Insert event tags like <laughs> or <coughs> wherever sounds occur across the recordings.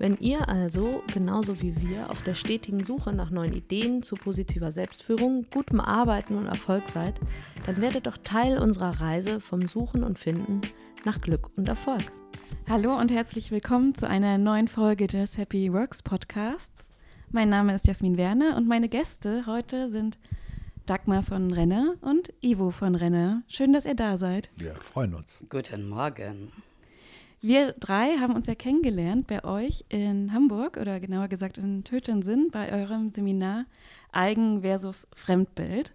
Wenn ihr also, genauso wie wir, auf der stetigen Suche nach neuen Ideen zu positiver Selbstführung, gutem Arbeiten und Erfolg seid, dann werdet doch Teil unserer Reise vom Suchen und Finden nach Glück und Erfolg. Hallo und herzlich willkommen zu einer neuen Folge des Happy Works Podcasts. Mein Name ist Jasmin Werner und meine Gäste heute sind Dagmar von Renner und Ivo von Renner. Schön, dass ihr da seid. Wir freuen uns. Guten Morgen. Wir drei haben uns ja kennengelernt bei euch in Hamburg oder genauer gesagt in Tötensinn bei eurem Seminar Eigen versus Fremdbild.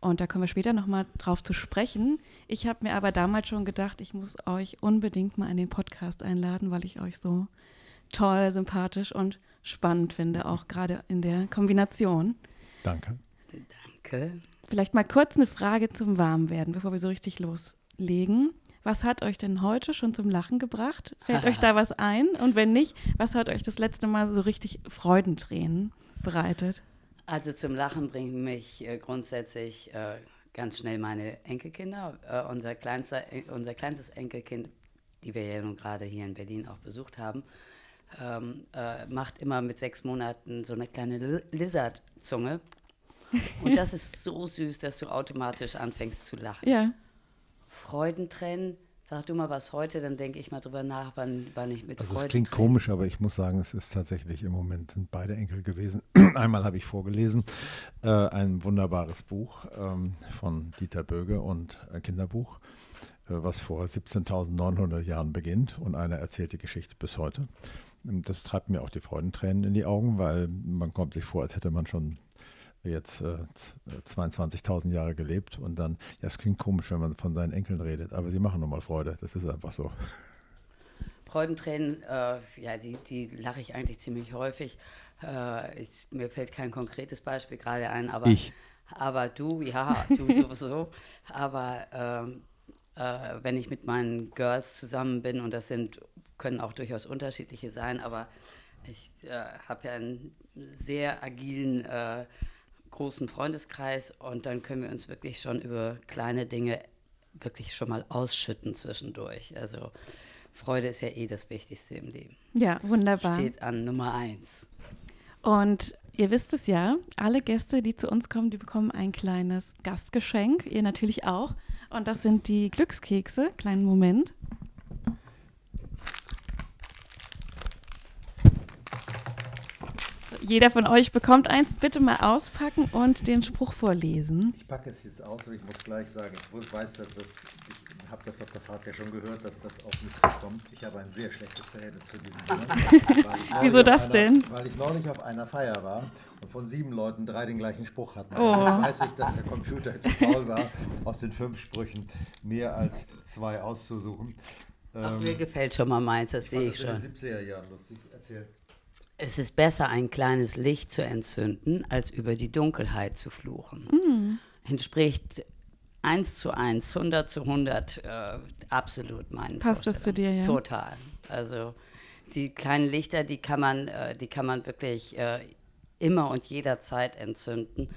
Und da kommen wir später nochmal drauf zu sprechen. Ich habe mir aber damals schon gedacht, ich muss euch unbedingt mal in den Podcast einladen, weil ich euch so toll, sympathisch und spannend finde, auch gerade in der Kombination. Danke. Danke. Vielleicht mal kurz eine Frage zum Warmwerden, bevor wir so richtig loslegen. Was hat euch denn heute schon zum Lachen gebracht? Fällt <laughs> euch da was ein? Und wenn nicht, was hat euch das letzte Mal so richtig Freudentränen bereitet? Also zum Lachen bringen mich äh, grundsätzlich äh, ganz schnell meine Enkelkinder. Äh, unser, kleinster, unser kleinstes Enkelkind, die wir ja nun gerade hier in Berlin auch besucht haben, ähm, äh, macht immer mit sechs Monaten so eine kleine Lizard-Zunge. Und das ist so süß, dass du automatisch anfängst zu lachen. Ja. Freudentränen. Sag du mal was heute, dann denke ich mal drüber nach, wann, wann ich mit also Freude. Es klingt komisch, aber ich muss sagen, es ist tatsächlich im Moment sind beide Enkel gewesen. <clears throat> Einmal habe ich vorgelesen, äh, ein wunderbares Buch ähm, von Dieter Böge und ein Kinderbuch, äh, was vor 17.900 Jahren beginnt und einer erzählt die Geschichte bis heute. Das treibt mir auch die Freudentränen in die Augen, weil man kommt sich vor, als hätte man schon jetzt äh, 22.000 äh, Jahre gelebt und dann, ja, es klingt komisch, wenn man von seinen Enkeln redet, aber sie machen nochmal Freude, das ist einfach so. Freudentränen, äh, ja, die, die lache ich eigentlich ziemlich häufig. Äh, ich, mir fällt kein konkretes Beispiel gerade ein, aber, ich. aber du, ja, du <laughs> sowieso. aber ähm, äh, wenn ich mit meinen Girls zusammen bin, und das sind, können auch durchaus unterschiedliche sein, aber ich äh, habe ja einen sehr agilen äh, großen Freundeskreis und dann können wir uns wirklich schon über kleine Dinge wirklich schon mal ausschütten zwischendurch. Also Freude ist ja eh das Wichtigste im Leben. Ja, wunderbar. Steht an Nummer eins. Und ihr wisst es ja, alle Gäste, die zu uns kommen, die bekommen ein kleines Gastgeschenk. Ihr natürlich auch. Und das sind die Glückskekse. Kleinen Moment. Jeder von euch bekommt eins. Bitte mal auspacken und den Spruch vorlesen. Ich packe es jetzt aus, aber ich muss gleich sagen, ich weiß, dass das, ich habe das auf der Fahrt ja schon gehört, dass das auf mich zukommt. Ich habe ein sehr schlechtes Verhältnis zu diesem Thema. <laughs> Wieso das einer, denn? Weil ich neulich auf einer Feier war und von sieben Leuten drei den gleichen Spruch hatten. Oh. Dann weiß ich, dass der Computer zu faul war, aus den fünf Sprüchen mehr als zwei auszusuchen. Ach, mir gefällt schon mal meins, das sehe ich das schon. in den 70er Jahren lustig. Erzähl. Es ist besser, ein kleines Licht zu entzünden, als über die Dunkelheit zu fluchen. Mm. Entspricht 1 zu 1, 100 zu 100 äh, absolut meinen Passt das zu dir, ja? Total. Also die kleinen Lichter, die kann man, äh, die kann man wirklich äh, immer und jederzeit entzünden.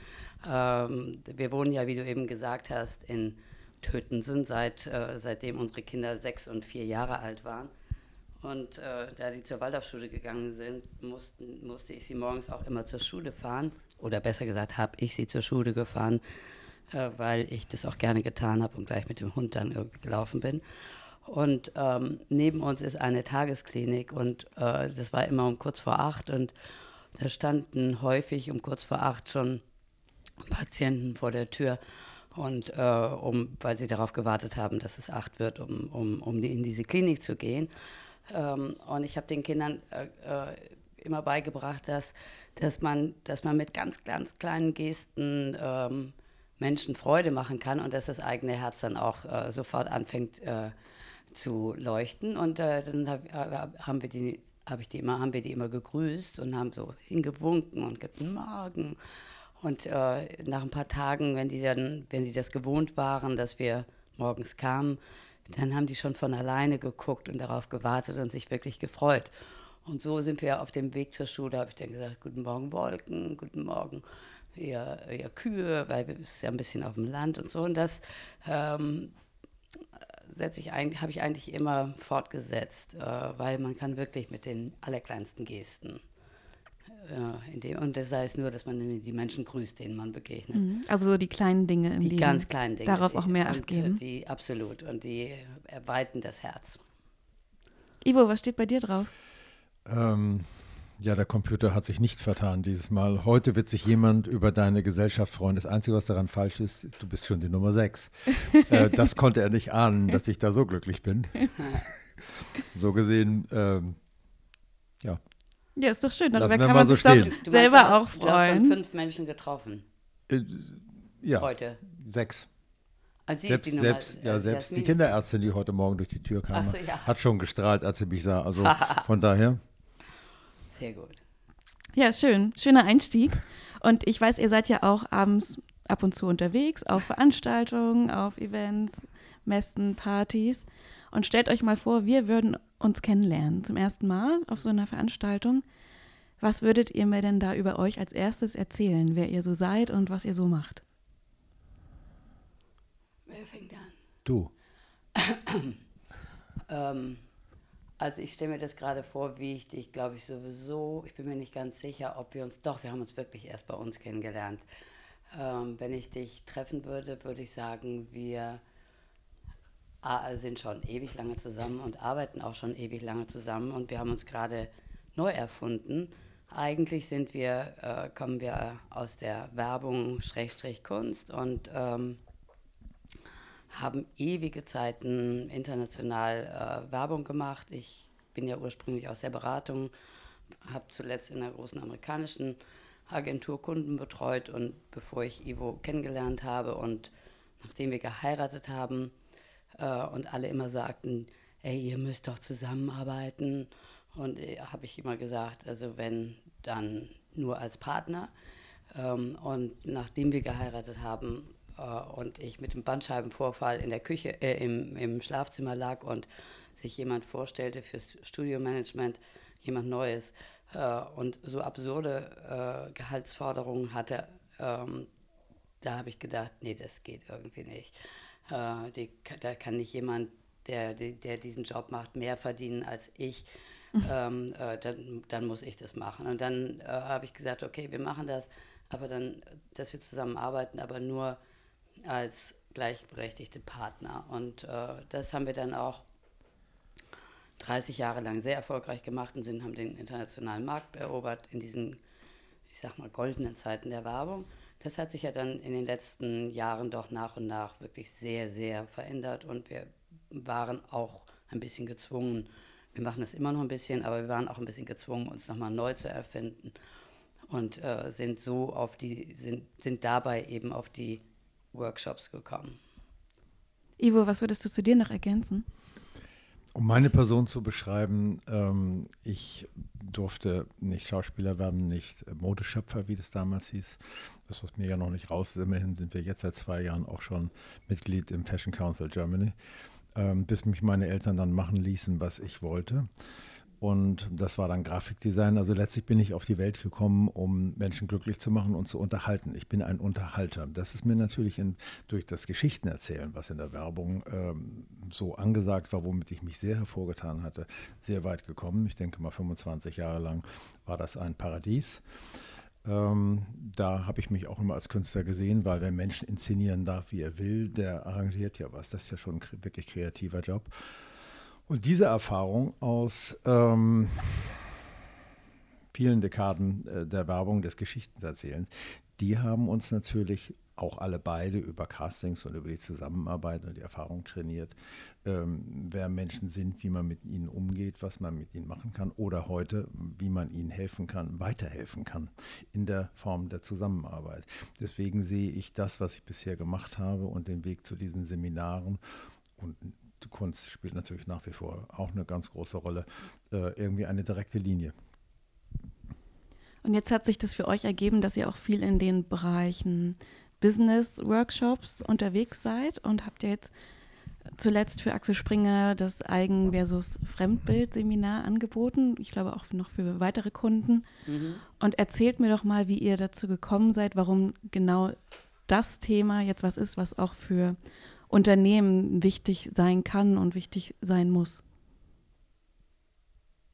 Ähm, wir wohnen ja, wie du eben gesagt hast, in Tötensen, seit, äh, seitdem unsere Kinder sechs und vier Jahre alt waren. Und äh, da die zur Waldorfschule gegangen sind, mussten, musste ich sie morgens auch immer zur Schule fahren. Oder besser gesagt, habe ich sie zur Schule gefahren, äh, weil ich das auch gerne getan habe und gleich mit dem Hund dann irgendwie gelaufen bin. Und ähm, neben uns ist eine Tagesklinik und äh, das war immer um kurz vor acht und da standen häufig um kurz vor acht schon Patienten vor der Tür und äh, um, weil sie darauf gewartet haben, dass es acht wird, um, um, um in diese Klinik zu gehen. Ähm, und ich habe den Kindern äh, äh, immer beigebracht, dass, dass, man, dass man mit ganz, ganz kleinen Gesten ähm, Menschen Freude machen kann und dass das eigene Herz dann auch äh, sofort anfängt äh, zu leuchten. Und äh, dann hab, haben wir die habe ich die immer, haben wir die immer gegrüßt und haben so hingewunken und guten Morgen. Und äh, nach ein paar Tagen, wenn die dann, wenn die das gewohnt waren, dass wir morgens kamen, dann haben die schon von alleine geguckt und darauf gewartet und sich wirklich gefreut. Und so sind wir auf dem Weg zur Schule, habe ich dann gesagt, guten Morgen Wolken, guten Morgen ihr, ihr Kühe, weil wir sind ja ein bisschen auf dem Land und so. Und das ähm, setze ich habe ich eigentlich immer fortgesetzt, äh, weil man kann wirklich mit den allerkleinsten Gesten äh, dem, und das heißt nur, dass man die Menschen grüßt, denen man begegnet. Mhm. Also so die kleinen Dinge im die Leben. Die ganz kleinen Dinge. Darauf die, auch mehr Acht geben. Die, absolut. Und die erweiten das Herz. Ivo, was steht bei dir drauf? Ähm, ja, der Computer hat sich nicht vertan dieses Mal. Heute wird sich jemand über deine Gesellschaft freuen. Das Einzige, was daran falsch ist, du bist schon die Nummer 6. <laughs> äh, das konnte er nicht ahnen, dass ich da so glücklich bin. <laughs> so gesehen, ähm, ja. Ja, ist doch schön. Darüber Lassen wir kann mal man so sich doch stehen. Du selber meinst, auch Du hast schon freuen. fünf Menschen getroffen Äh, ja, heute. sechs. Also sie Selbst, ist die Nummer, selbst, ja, äh, selbst die Jasmin ist Kinderärztin, die heute Morgen durch die Tür kam, Ach so, ja. hat schon gestrahlt, als sie mich sah. Also <laughs> von daher. Sehr gut. Ja, schön. Schöner Einstieg. Und ich weiß, ihr seid ja auch abends ab und zu unterwegs, auf Veranstaltungen, auf Events, Messen, Partys. Und stellt euch mal vor, wir würden uns kennenlernen zum ersten Mal auf so einer Veranstaltung. Was würdet ihr mir denn da über euch als erstes erzählen, wer ihr so seid und was ihr so macht? Wer fängt an? Du. <coughs> Ähm, also ich stelle mir das gerade vor, wie ich dich, glaube ich, sowieso, ich bin mir nicht ganz sicher, ob wir uns, doch, wir haben uns wirklich erst bei uns kennengelernt. Ähm, wenn ich dich treffen würde, würde ich sagen, wir sind schon ewig lange zusammen und arbeiten auch schon ewig lange zusammen und wir haben uns gerade neu erfunden. Eigentlich sind wir, äh, kommen wir aus der Werbung Schrägstrich Kunst und ähm, haben ewige Zeiten international äh, Werbung gemacht. Ich bin ja ursprünglich aus der Beratung, habe zuletzt in einer großen amerikanischen Agentur Kunden betreut und bevor ich Ivo kennengelernt habe und nachdem wir geheiratet haben äh, und alle immer sagten, ey, ihr müsst doch zusammenarbeiten und äh, habe ich immer gesagt, also wenn, dann nur als Partner. Ähm, und nachdem wir geheiratet haben, äh, und ich mit dem Bandscheibenvorfall in der Küche, äh, im, im Schlafzimmer lag und sich jemand vorstellte fürs Studiomanagement, jemand Neues äh, und so absurde äh, Gehaltsforderungen hatte, ähm, da habe ich gedacht, nee, das geht irgendwie nicht. Äh, die, da kann nicht jemand, der, der, diesen Job macht, mehr verdienen als ich. ähm, äh, dann, dann muss ich das machen. Und dann äh, habe ich gesagt, okay, wir machen das, aber dann, dass wir zusammenarbeiten, aber nur als gleichberechtigte Partner. Und äh, das haben wir dann auch 30 Jahre lang sehr erfolgreich gemacht und sind, haben den internationalen Markt erobert in diesen, ich sag mal, goldenen Zeiten der Werbung. Das hat sich ja dann in den letzten Jahren doch nach und nach wirklich sehr, sehr verändert und wir waren auch ein bisschen gezwungen, wir machen das immer noch ein bisschen, aber wir waren auch ein bisschen gezwungen, uns nochmal neu zu erfinden und äh, sind so auf die, sind, sind dabei eben auf die Workshops gekommen. Ivo, was würdest du zu dir noch ergänzen? Um meine Person zu beschreiben, ähm, ich durfte nicht Schauspieler werden, nicht Modeschöpfer, wie das damals hieß. Das ist mir ja noch nicht raus. Immerhin sind wir jetzt seit zwei Jahren auch schon Mitglied im Fashion Council Germany, ähm, bis mich meine Eltern dann machen ließen, was ich wollte. Und das war dann Grafikdesign. Also letztlich bin ich auf die Welt gekommen, um Menschen glücklich zu machen und zu unterhalten. Ich bin ein Unterhalter. Das ist mir natürlich in, durch das Geschichtenerzählen, was in der Werbung ähm, so angesagt war, womit ich mich sehr hervorgetan hatte, sehr weit gekommen. Ich denke mal 25 Jahre lang war das ein Paradies. Ähm, da habe ich mich auch immer als Künstler gesehen, weil wer Menschen inszenieren darf, wie er will, der arrangiert ja was. Das ist ja schon ein wirklich kreativer Job. Und diese Erfahrung aus ähm, vielen Dekaden äh, der Werbung, des Geschichtenerzählens, die haben uns natürlich auch alle beide über Castings und über die Zusammenarbeit und die Erfahrung trainiert, ähm, wer Menschen sind, wie man mit ihnen umgeht, was man mit ihnen machen kann oder heute, wie man ihnen helfen kann, weiterhelfen kann in der Form der Zusammenarbeit. Deswegen sehe ich das, was ich bisher gemacht habe und den Weg zu diesen Seminaren und Kunst spielt natürlich nach wie vor auch eine ganz große Rolle, äh, irgendwie eine direkte Linie. Und jetzt hat sich das für euch ergeben, dass ihr auch viel in den Bereichen Business-Workshops unterwegs seid und habt ihr jetzt zuletzt für Axel Springer das Eigen- versus Fremdbild-Seminar angeboten. Ich glaube auch noch für weitere Kunden. Mhm. Und erzählt mir doch mal, wie ihr dazu gekommen seid, warum genau das Thema jetzt was ist, was auch für Unternehmen wichtig sein kann und wichtig sein muss.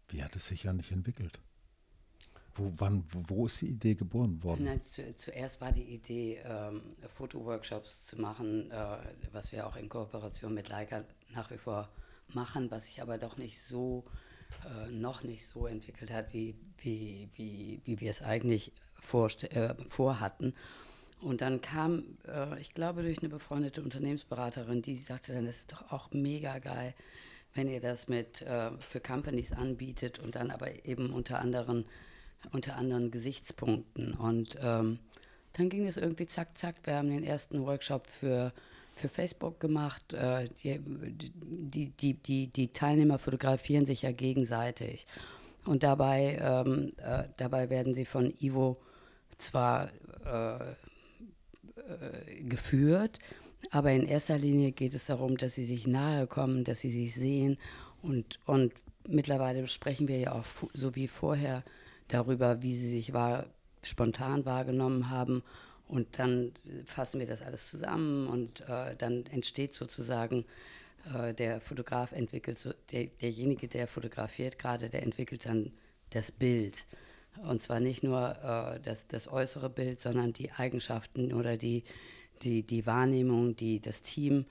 Wie hat es sich ja nicht entwickelt? Wo, wann, wo, ist die Idee geboren worden? Na, zu, zuerst war die Idee, ähm, Fotoworkshops zu machen, äh, was wir auch in Kooperation mit Leica nach wie vor machen, was sich aber doch nicht so, äh, noch nicht so entwickelt hat, wie, wie, wie, wie wir es eigentlich äh, vorhatten. Und dann kam, äh, ich glaube, durch eine befreundete Unternehmensberaterin, die sagte dann, das ist doch auch mega geil, wenn ihr das mit äh, für Companies anbietet und dann aber eben unter anderen unter anderen Gesichtspunkten. Und ähm, dann ging es irgendwie zack, zack. Wir haben den ersten Workshop für, für Facebook gemacht. Äh, die, die, die, die, die Teilnehmer fotografieren sich ja gegenseitig. Und dabei, ähm, äh, dabei werden sie von Ivo zwar äh, geführt, aber in erster Linie geht es darum, dass sie sich nahe kommen, dass sie sich sehen. Und, und mittlerweile sprechen wir ja auch so wie vorher darüber, wie sie sich war, spontan wahrgenommen haben. Und dann fassen wir das alles zusammen und äh, dann entsteht sozusagen, äh, der Fotograf entwickelt, so, der, derjenige, der fotografiert gerade, der entwickelt dann das Bild. Und zwar nicht nur äh, das, das äußere Bild, sondern die Eigenschaften oder die, die, die Wahrnehmung, die das Team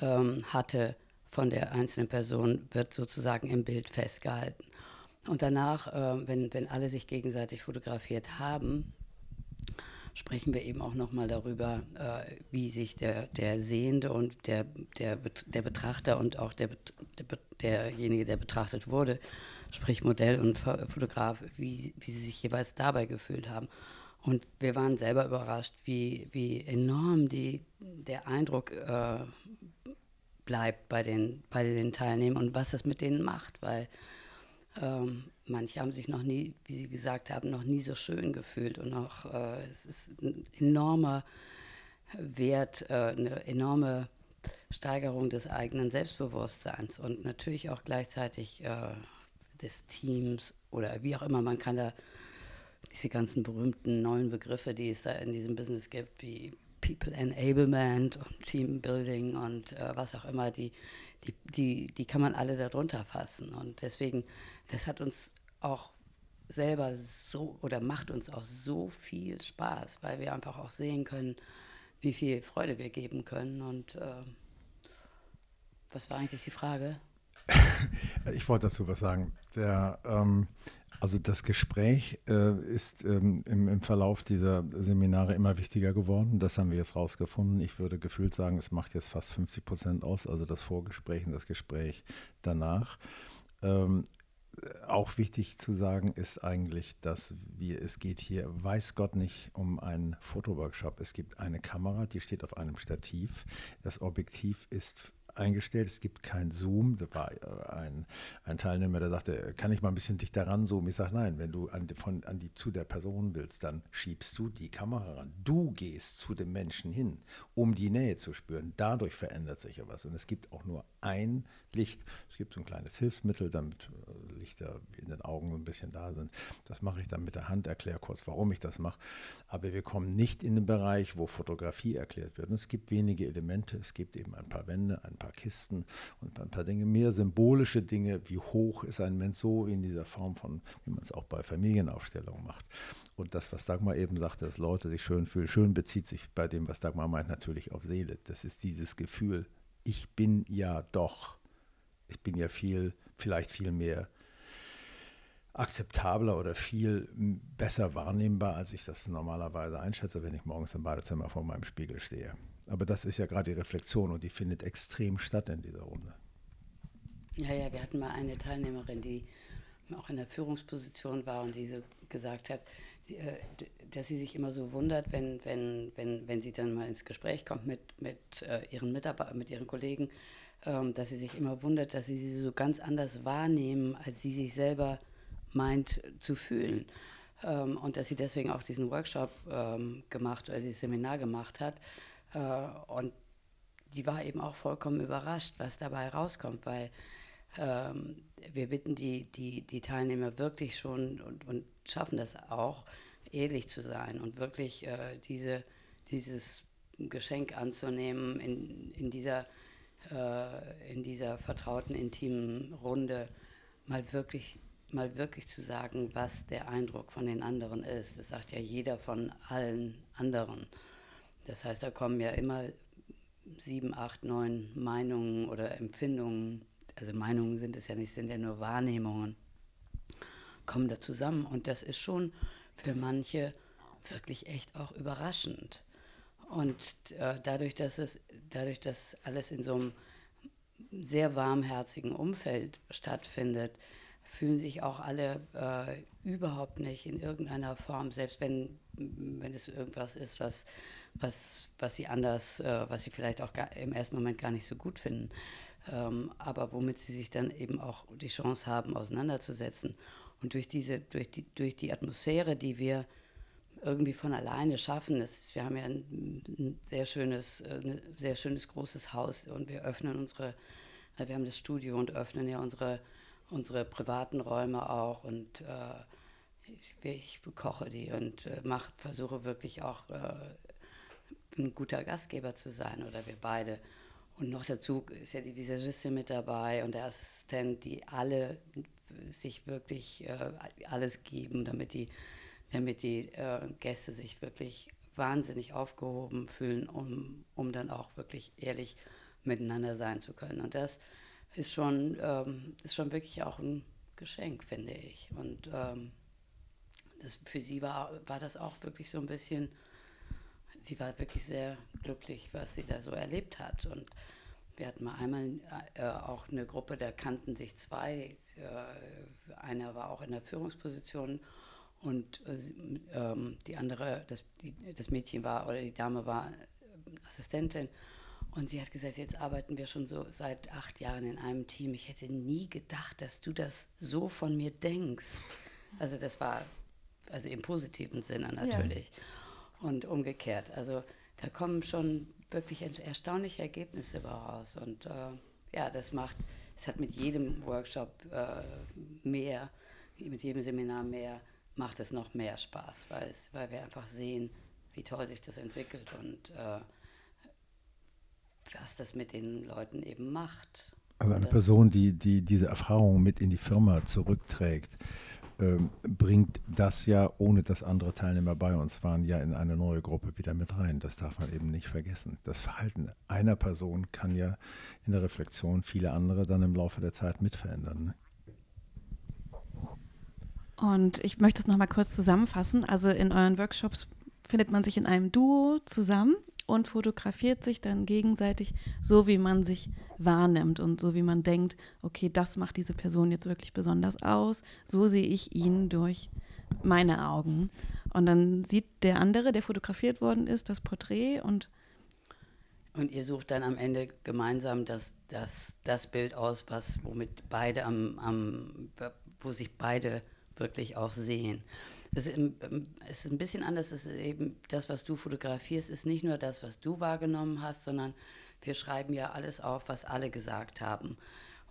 ähm, hatte von der einzelnen Person, wird sozusagen im Bild festgehalten. Und danach, äh, wenn, wenn alle sich gegenseitig fotografiert haben, sprechen wir eben auch nochmal darüber, äh, wie sich der, der Sehende und der, der, der Betrachter und auch der, der, derjenige, der betrachtet wurde, sprich Modell und Fotograf, wie, wie sie sich jeweils dabei gefühlt haben. Und wir waren selber überrascht, wie, wie enorm die, der Eindruck äh, bleibt bei den, bei den Teilnehmern und was das mit denen macht, weil ähm, manche haben sich noch nie, wie Sie gesagt haben, noch nie so schön gefühlt und auch äh, es ist ein enormer Wert, äh, eine enorme Steigerung des eigenen Selbstbewusstseins und natürlich auch gleichzeitig äh, des Teams oder wie auch immer. Man kann da diese ganzen berühmten neuen Begriffe, die es da in diesem Business gibt, wie People Enablement und Team Building und äh, was auch immer, die, die, die, die kann man alle darunter fassen. Und deswegen das hat uns auch selber so oder macht uns auch so viel Spaß, weil wir einfach auch sehen können, wie viel Freude wir geben können. Und äh, was war eigentlich die Frage? <laughs> ich wollte dazu was sagen. Der, ähm, also das Gespräch äh, ist ähm, im, im, Verlauf dieser Seminare immer wichtiger geworden. Das haben wir jetzt rausgefunden. Ich würde gefühlt sagen, es macht jetzt fast 50 Prozent aus, also das Vorgespräch und das Gespräch danach. Ähm, auch wichtig zu sagen ist eigentlich, dass wir, es geht hier, weiß Gott nicht um einen Fotoworkshop. Es gibt eine Kamera, die steht auf einem Stativ. Das Objektiv ist eingestellt. Es gibt kein Zoom. Da war äh, ein, ein Teilnehmer, der sagte, kann ich mal ein bisschen dichter ranzoomen? Ich sage, nein, wenn du an, von, an die, zu der Person willst, dann schiebst du die Kamera ran. Du gehst zu dem Menschen hin, um die Nähe zu spüren. Dadurch verändert sich ja was. Und es gibt auch nur ein Licht. Es gibt so ein kleines Hilfsmittel, damit äh, Lichter in den Augen ein bisschen da sind. Das mache ich dann mit der Hand, erkläre kurz, warum ich das mache. Aber wir kommen nicht in den Bereich, wo Fotografie erklärt wird. Und es gibt wenige Elemente. Es gibt eben ein paar Wände, ein paar paar Kisten und ein paar Dinge, mehr symbolische Dinge, wie hoch ist ein Mensch so in dieser Form von, wie man es auch bei Familienaufstellungen macht. Und das, was Dagmar eben sagte, dass Leute sich schön fühlen, schön bezieht sich bei dem, was Dagmar meint, natürlich auf Seele. Das ist dieses Gefühl, ich bin ja doch, ich bin ja viel, vielleicht viel mehr akzeptabler oder viel besser wahrnehmbar, als ich das normalerweise einschätze, wenn ich morgens im Badezimmer vor meinem Spiegel stehe. Aber das ist ja gerade die Reflexion und die findet extrem statt in dieser Runde. Ja, ja, wir hatten mal eine Teilnehmerin, die auch in der Führungsposition war und die so gesagt hat, äh, dass sie sich immer so wundert, wenn, wenn, wenn, wenn sie dann mal ins Gespräch kommt mit, mit, äh, ihren, Mitarbeitern, mit ihren Kollegen, ähm, dass sie sich immer wundert, dass sie sie so ganz anders wahrnehmen, als sie sich selber meint zu fühlen. Ähm, und dass sie deswegen auch diesen Workshop ähm, gemacht oder dieses Seminar gemacht hat. Äh, und die war eben auch vollkommen überrascht, was dabei rauskommt, weil ähm, wir bitten die, die, die Teilnehmer wirklich schon und, und schaffen das auch, ehrlich zu sein und wirklich äh, diese, dieses Geschenk anzunehmen in, in, dieser, äh, in dieser vertrauten, intimen Runde, mal wirklich, mal wirklich zu sagen, was der Eindruck von den anderen ist. Das sagt ja jeder von allen anderen. Das heißt, da kommen ja immer sieben, acht, neun Meinungen oder Empfindungen, also Meinungen sind es ja nicht, sind ja nur Wahrnehmungen, kommen da zusammen. Und das ist schon für manche wirklich echt auch überraschend. Und äh, dadurch, dass es, dadurch, dass alles in so einem sehr warmherzigen Umfeld stattfindet, fühlen sich auch alle äh, überhaupt nicht in irgendeiner Form, selbst wenn, wenn es irgendwas ist, was, was, was sie anders, äh, was sie vielleicht auch gar, im ersten Moment gar nicht so gut finden, ähm, aber womit sie sich dann eben auch die Chance haben, auseinanderzusetzen. Und durch diese, durch die, durch die Atmosphäre, die wir irgendwie von alleine schaffen. Ist, wir haben ja ein, ein sehr schönes, äh, ein sehr schönes großes Haus und wir öffnen unsere, äh, wir haben das Studio und öffnen ja unsere, unsere privaten Räume auch und äh, ich, ich koche die und äh, mach, versuche wirklich auch äh, ein guter Gastgeber zu sein oder wir beide. Und noch dazu ist ja die Visagistin mit dabei und der Assistent, die alle sich wirklich äh, alles geben, damit die, damit die äh, Gäste sich wirklich wahnsinnig aufgehoben fühlen, um, um dann auch wirklich ehrlich miteinander sein zu können. Und das ist schon, ähm, ist schon wirklich auch ein Geschenk, finde ich. Und ähm, das, für sie war, war das auch wirklich so ein bisschen sie war wirklich sehr glücklich, was sie da so erlebt hat. Und wir hatten mal einmal äh, auch eine Gruppe, da kannten sich zwei. Äh, einer war auch in der Führungsposition und äh, die andere, das, die, das Mädchen war oder die Dame war Assistentin. Und sie hat gesagt, jetzt arbeiten wir schon so seit acht Jahren in einem Team. Ich hätte nie gedacht, dass du das so von mir denkst. Also das war also im positiven Sinne natürlich. Ja und umgekehrt. Also da kommen schon wirklich erstaunliche Ergebnisse raus. Und äh, ja, das macht, es hat mit jedem Workshop äh, mehr, mit jedem Seminar mehr, macht es noch mehr Spaß, weil, es, weil wir einfach sehen, wie toll sich das entwickelt und äh, was das mit den Leuten eben macht. Also eine Person, die, die diese Erfahrung mit in die Firma zurückträgt, ähm, bringt das ja, ohne dass andere Teilnehmer bei uns waren, ja in eine neue Gruppe wieder mit rein. Das darf man eben nicht vergessen. Das Verhalten einer Person kann ja in der Reflexion viele andere dann im Laufe der Zeit mit verändern. Ne? Und ich möchte es nochmal kurz zusammenfassen. Also in euren Workshops findet man sich in einem Duo zusammen und fotografiert sich dann gegenseitig so, wie man sich wahrnimmt und so, wie man denkt, okay, das macht diese Person jetzt wirklich besonders aus. So sehe ich ihn durch meine Augen. Und dann sieht der andere, der fotografiert worden ist, das Porträt und und ihr sucht dann am Ende gemeinsam das, das, das Bild aus, was, womit beide am, am, wo sich beide wirklich auch sehen. Es ist ein bisschen anders. Es ist eben das, was du fotografierst, ist nicht nur das, was du wahrgenommen hast, sondern wir schreiben ja alles auf, was alle gesagt haben.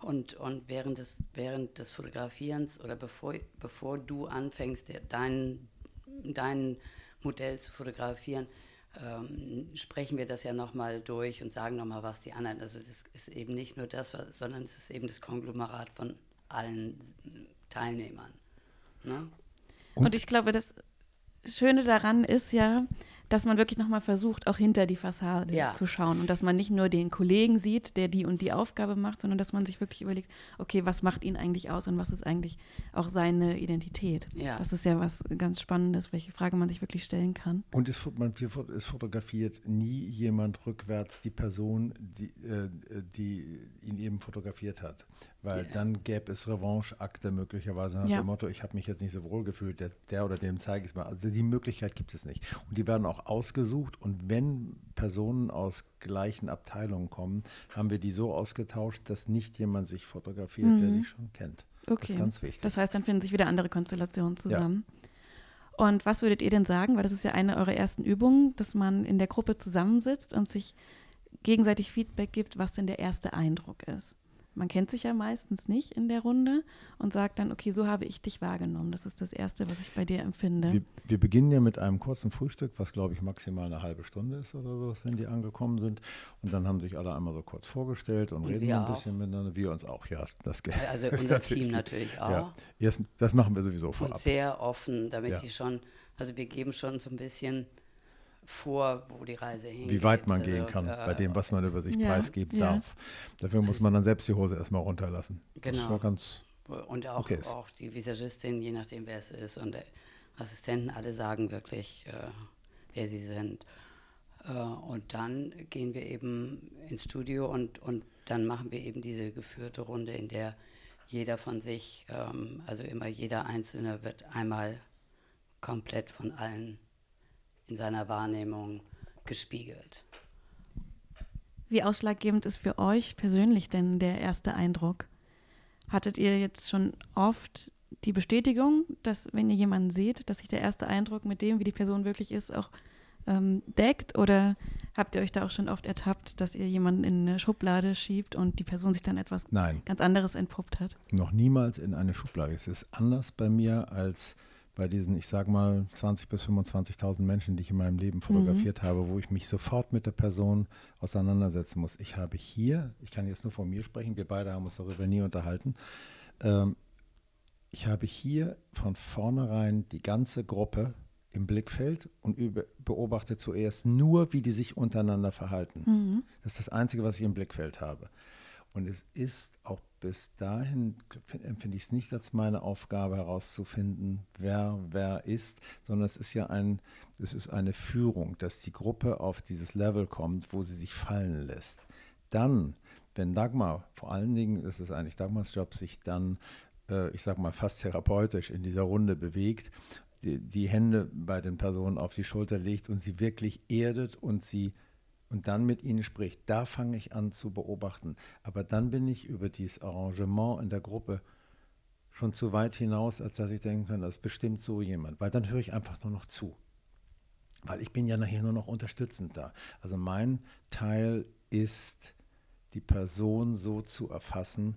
Und, und während, des, während des Fotografierens oder bevor, bevor du anfängst, dein, dein Modell zu fotografieren, ähm, sprechen wir das ja nochmal durch und sagen nochmal, was die anderen. Also das ist eben nicht nur das, was, sondern es ist eben das Konglomerat von allen Teilnehmern. Ne? Und, und ich glaube, das Schöne daran ist ja, dass man wirklich nochmal versucht, auch hinter die Fassade ja. zu schauen und dass man nicht nur den Kollegen sieht, der die und die Aufgabe macht, sondern dass man sich wirklich überlegt, okay, was macht ihn eigentlich aus und was ist eigentlich auch seine Identität? Ja. Das ist ja was ganz Spannendes, welche Frage man sich wirklich stellen kann. Und es, man, es fotografiert nie jemand rückwärts die Person, die, äh, die ihn eben fotografiert hat. Weil yeah. dann gäbe es Revanche-Akte möglicherweise nach ja. dem Motto, ich habe mich jetzt nicht so wohl gefühlt, der, der oder dem zeige ich es mal. Also die Möglichkeit gibt es nicht. Und die werden auch ausgesucht und wenn Personen aus gleichen Abteilungen kommen, haben wir die so ausgetauscht, dass nicht jemand sich fotografiert, mhm. der sich schon kennt. Okay. Das ist ganz wichtig. Das heißt, dann finden sich wieder andere Konstellationen zusammen. Ja. Und was würdet ihr denn sagen, weil das ist ja eine eurer ersten Übungen, dass man in der Gruppe zusammensitzt und sich gegenseitig Feedback gibt, was denn der erste Eindruck ist? Man kennt sich ja meistens nicht in der Runde und sagt dann, okay, so habe ich dich wahrgenommen. Das ist das Erste, was ich bei dir empfinde. Wir, wir beginnen ja mit einem kurzen Frühstück, was glaube ich maximal eine halbe Stunde ist oder sowas, wenn die angekommen sind. Und dann haben sich alle einmal so kurz vorgestellt und, und reden ein bisschen auch. miteinander. Wir uns auch, ja. Das also <laughs> unser Team natürlich auch. Ja, erst, das machen wir sowieso vorab. Und sehr offen, damit ja. sie schon, also wir geben schon so ein bisschen vor, wo die Reise hingeht. Wie weit man also, gehen kann, äh, bei dem, was man über sich ja, preisgeben ja. darf. Dafür muss man dann selbst die Hose erstmal runterlassen. Genau. ganz und auch, okay auch die Visagistin, je nachdem, wer es ist, und Assistenten, alle sagen wirklich, äh, wer sie sind. Äh, und dann gehen wir eben ins Studio und, und dann machen wir eben diese geführte Runde, in der jeder von sich, ähm, also immer jeder Einzelne wird einmal komplett von allen in seiner Wahrnehmung gespiegelt. Wie ausschlaggebend ist für euch persönlich denn der erste Eindruck? Hattet ihr jetzt schon oft die Bestätigung, dass wenn ihr jemanden seht, dass sich der erste Eindruck mit dem, wie die Person wirklich ist, auch ähm, deckt? Oder habt ihr euch da auch schon oft ertappt, dass ihr jemanden in eine Schublade schiebt und die Person sich dann etwas Nein. ganz anderes entpuppt hat? Noch niemals in eine Schublade. Es ist anders bei mir als bei diesen, ich sage mal, 20.000 bis 25.000 Menschen, die ich in meinem Leben fotografiert mhm. habe, wo ich mich sofort mit der Person auseinandersetzen muss. Ich habe hier, ich kann jetzt nur von mir sprechen, wir beide haben uns darüber nie unterhalten, ähm, ich habe hier von vornherein die ganze Gruppe im Blickfeld und über, beobachte zuerst nur, wie die sich untereinander verhalten. Mhm. Das ist das Einzige, was ich im Blickfeld habe. Und es ist auch bis dahin, empfinde ich es nicht als meine Aufgabe herauszufinden, wer wer ist, sondern es ist ja ein, es ist eine Führung, dass die Gruppe auf dieses Level kommt, wo sie sich fallen lässt. Dann, wenn Dagmar, vor allen Dingen, das ist eigentlich Dagmars Job, sich dann, äh, ich sage mal, fast therapeutisch in dieser Runde bewegt, die, die Hände bei den Personen auf die Schulter legt und sie wirklich erdet und sie und dann mit ihnen spricht, da fange ich an zu beobachten. Aber dann bin ich über dieses Arrangement in der Gruppe schon zu weit hinaus, als dass ich denken kann, das ist bestimmt so jemand. Weil dann höre ich einfach nur noch zu. Weil ich bin ja nachher nur noch unterstützend da. Also mein Teil ist, die Person so zu erfassen,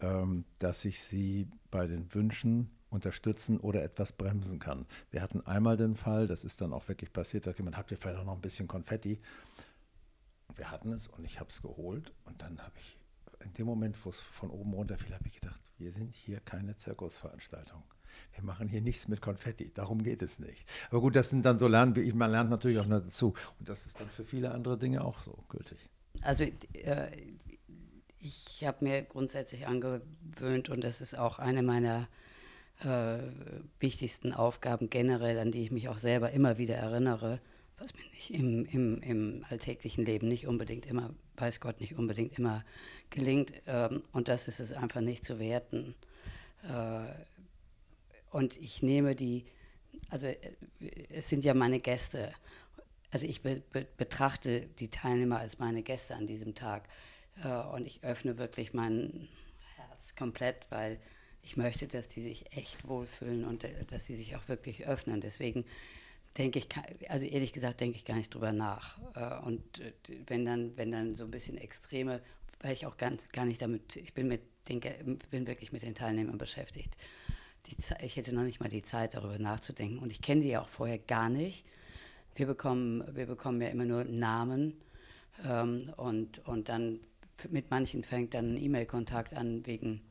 ähm, dass ich sie bei den Wünschen unterstützen oder etwas bremsen kann. Wir hatten einmal den Fall, das ist dann auch wirklich passiert, dass jemand, habt ihr vielleicht auch noch ein bisschen Konfetti? Wir hatten es und ich habe es geholt und dann habe ich, in dem Moment, wo es von oben runter fiel, habe ich gedacht, wir sind hier keine Zirkusveranstaltung. Wir machen hier nichts mit Konfetti, darum geht es nicht. Aber gut, das sind dann so Lernen, man lernt natürlich auch noch dazu. Und das ist dann für viele andere Dinge auch so gültig. Also äh, ich habe mir grundsätzlich angewöhnt und das ist auch eine meiner äh, wichtigsten Aufgaben generell, an die ich mich auch selber immer wieder erinnere, was mir nicht im, im, im alltäglichen Leben nicht unbedingt immer, weiß Gott, nicht unbedingt immer gelingt. Ähm, und das ist es einfach nicht zu werten. Äh, und ich nehme die, also äh, es sind ja meine Gäste. Also ich be, be, betrachte die Teilnehmer als meine Gäste an diesem Tag. Äh, und ich öffne wirklich mein Herz komplett, weil ich möchte, dass die sich echt wohlfühlen und äh, dass die sich auch wirklich öffnen. Deswegen denke ich, also ehrlich gesagt, denke ich gar nicht drüber nach. Äh, und äh, wenn dann, wenn dann so ein bisschen extreme, weil ich auch ganz, gar nicht damit, ich bin mit, denke, bin wirklich mit den Teilnehmern beschäftigt. Die, ich hätte noch nicht mal die Zeit, darüber nachzudenken. Und ich kenne die ja auch vorher gar nicht. Wir bekommen, wir bekommen ja immer nur Namen ähm, und, und dann mit manchen fängt dann ein E-Mail-Kontakt an wegen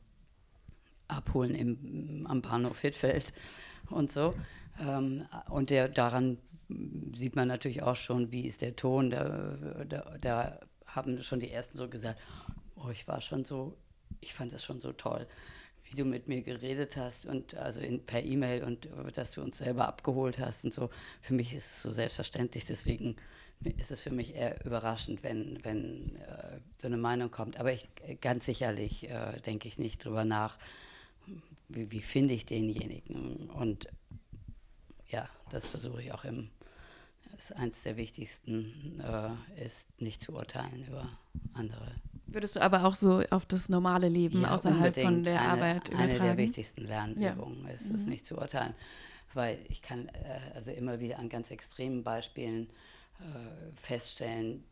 abholen im, am Bahnhof Hittfeld und so. Ähm, und der, daran sieht man natürlich auch schon, wie ist der Ton. Da, da, da haben schon die Ersten so gesagt, oh, ich war schon so, ich fand das schon so toll, wie du mit mir geredet hast und also in, per E-Mail und dass du uns selber abgeholt hast und so. Für mich ist es so selbstverständlich, deswegen ist es für mich eher überraschend, wenn, wenn äh, so eine Meinung kommt. Aber ich, ganz sicherlich äh, denke ich nicht drüber nach, wie, wie finde ich denjenigen? Und ja, das versuche ich auch im, ist eins der wichtigsten, äh, ist nicht zu urteilen über andere. Würdest du aber auch so auf das normale Leben ja, außerhalb von der eine, Arbeit übertragen? Eine der wichtigsten Lernübungen ja. ist es, mhm. nicht zu urteilen. Weil ich kann äh, also immer wieder an ganz extremen Beispielen äh, feststellen,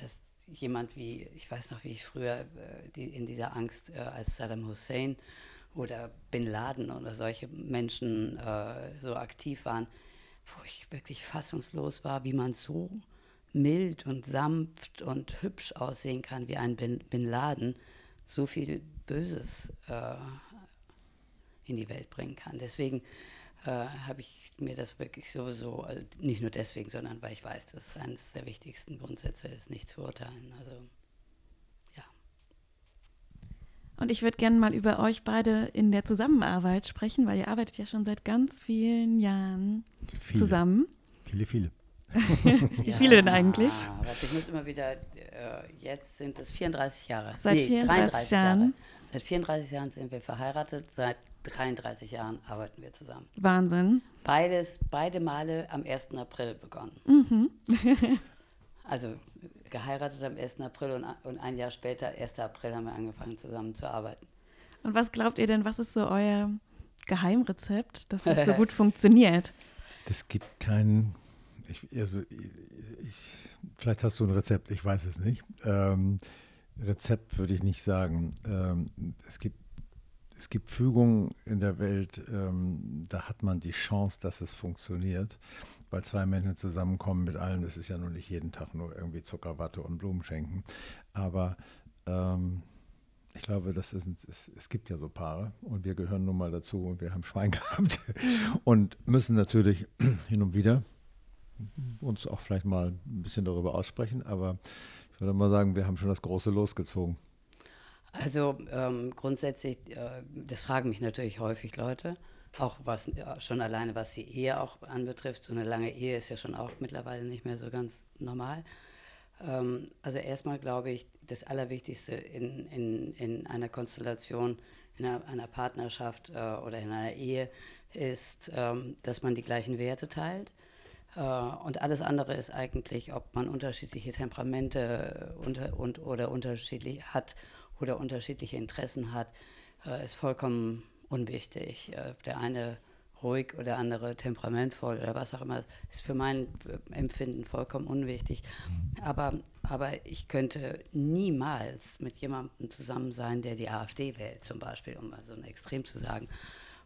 dass jemand wie, ich weiß noch, wie ich früher äh, die, in dieser Angst äh, als Saddam Hussein oder Bin Laden oder solche Menschen äh, so aktiv waren, wo ich wirklich fassungslos war, wie man so mild und sanft und hübsch aussehen kann wie ein Bin, Bin Laden, so viel Böses äh, in die Welt bringen kann. Deswegen äh, habe ich mir das wirklich sowieso, also nicht nur deswegen, sondern weil ich weiß, dass eines der wichtigsten Grundsätze ist, nicht zu urteilen. Also Und ich würde gerne mal über euch beide in der Zusammenarbeit sprechen, weil ihr arbeitet ja schon seit ganz vielen Jahren viele. zusammen. Viele, viele. <laughs> Wie ja, viele denn eigentlich? ich muss immer wieder, äh, jetzt sind es 34 Jahre. Seit nee, 34 Jahren? Jahre. Seit 34 Jahren sind wir verheiratet, seit 33 Jahren arbeiten wir zusammen. Wahnsinn. Beides, beide Male am 1. April begonnen. Mhm. <laughs> also geheiratet am 1. April und, und ein Jahr später, 1. April, haben wir angefangen zusammen zu arbeiten. Und was glaubt ihr denn, was ist so euer Geheimrezept, dass das so <laughs> gut funktioniert? Das gibt keinen, ich, also ich, vielleicht hast du ein Rezept, ich weiß es nicht. Ähm, Rezept würde ich nicht sagen. Ähm, es gibt es gibt Fügungen in der Welt, ähm, da hat man die Chance, dass es funktioniert weil zwei Menschen zusammenkommen mit allem, das ist ja nun nicht jeden Tag nur irgendwie Zuckerwatte und Blumen schenken. Aber ähm, ich glaube, das ist, es, es gibt ja so Paare und wir gehören nun mal dazu und wir haben Schwein <laughs> gehabt und müssen natürlich <clears throat> hin und wieder uns auch vielleicht mal ein bisschen darüber aussprechen, aber ich würde mal sagen, wir haben schon das Große losgezogen. Also ähm, grundsätzlich, äh, das fragen mich natürlich häufig Leute auch was schon alleine was die Ehe auch anbetrifft, so eine lange Ehe ist ja schon auch mittlerweile nicht mehr so ganz normal. Ähm, also erstmal glaube ich, das Allerwichtigste in, in, in einer Konstellation, in einer, einer Partnerschaft äh, oder in einer Ehe ist, ähm, dass man die gleichen Werte teilt. Äh, und alles andere ist eigentlich, ob man unterschiedliche Temperamente unter, und, oder unterschiedlich hat oder unterschiedliche Interessen hat, äh, ist vollkommen unwichtig. Äh, der eine ruhig oder andere temperamentvoll oder was auch immer, ist für mein äh, Empfinden vollkommen unwichtig. Aber, aber ich könnte niemals mit jemandem zusammen sein, der die AfD wählt, zum Beispiel, um mal so ein Extrem zu sagen,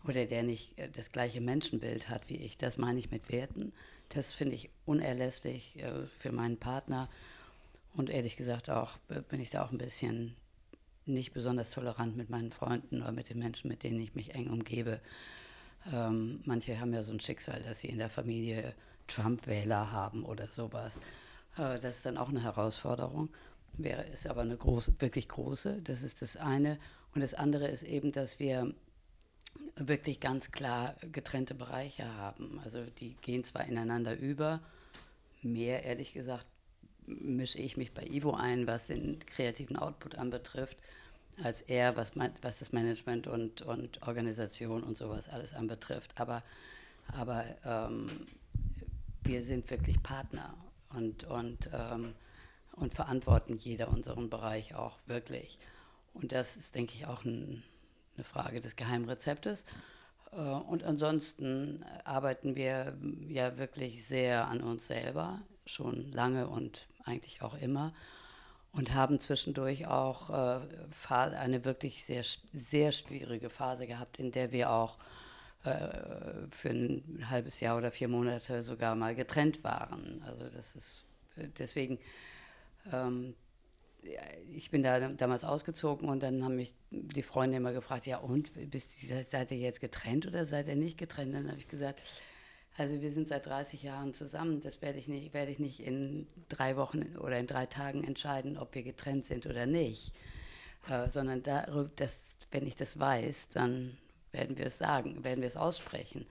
oder der nicht äh, das gleiche Menschenbild hat wie ich. Das meine ich mit Werten. Das finde ich unerlässlich für meinen Partner. Und ehrlich gesagt auch bin ich da auch ein bisschen nicht besonders tolerant mit meinen Freunden oder mit den Menschen, mit denen ich mich eng umgebe. Ähm, manche haben ja so ein Schicksal, dass sie in der Familie Trump-Wähler haben oder sowas. Äh, das ist dann auch eine Herausforderung. Wäre ist aber eine große, wirklich große. Das ist das eine. Und das andere ist eben, dass wir wirklich ganz klar getrennte Bereiche haben. Also die gehen zwar ineinander über, mehr ehrlich gesagt mische ich mich bei Ivo ein, was den kreativen Output anbetrifft, als er, was, was das Management und, und Organisation und sowas alles anbetrifft. Aber, aber ähm, wir sind wirklich Partner und, und, ähm, und verantworten jeder unseren Bereich auch wirklich. Und das ist, denke ich, auch ein, eine Frage des Geheimrezeptes. Äh, und ansonsten arbeiten wir ja wirklich sehr an uns selber, schon lange und eigentlich auch immer. Und haben zwischendurch auch äh, eine wirklich sehr, sehr schwierige Phase gehabt, in der wir auch äh, für ein halbes Jahr oder vier Monate sogar mal getrennt waren. Also das ist deswegen, ähm, ich bin da damals ausgezogen und dann haben mich die Freunde immer gefragt, ja und, bist, seid ihr jetzt getrennt oder seid ihr nicht getrennt? Dann habe ich gesagt, also wir sind seit 30 Jahren zusammen. Das werde ich nicht, werde ich nicht in drei Wochen oder in drei Tagen entscheiden, ob wir getrennt sind oder nicht. Äh, sondern darüber, dass, wenn ich das weiß, dann werden wir es sagen, werden wir es aussprechen.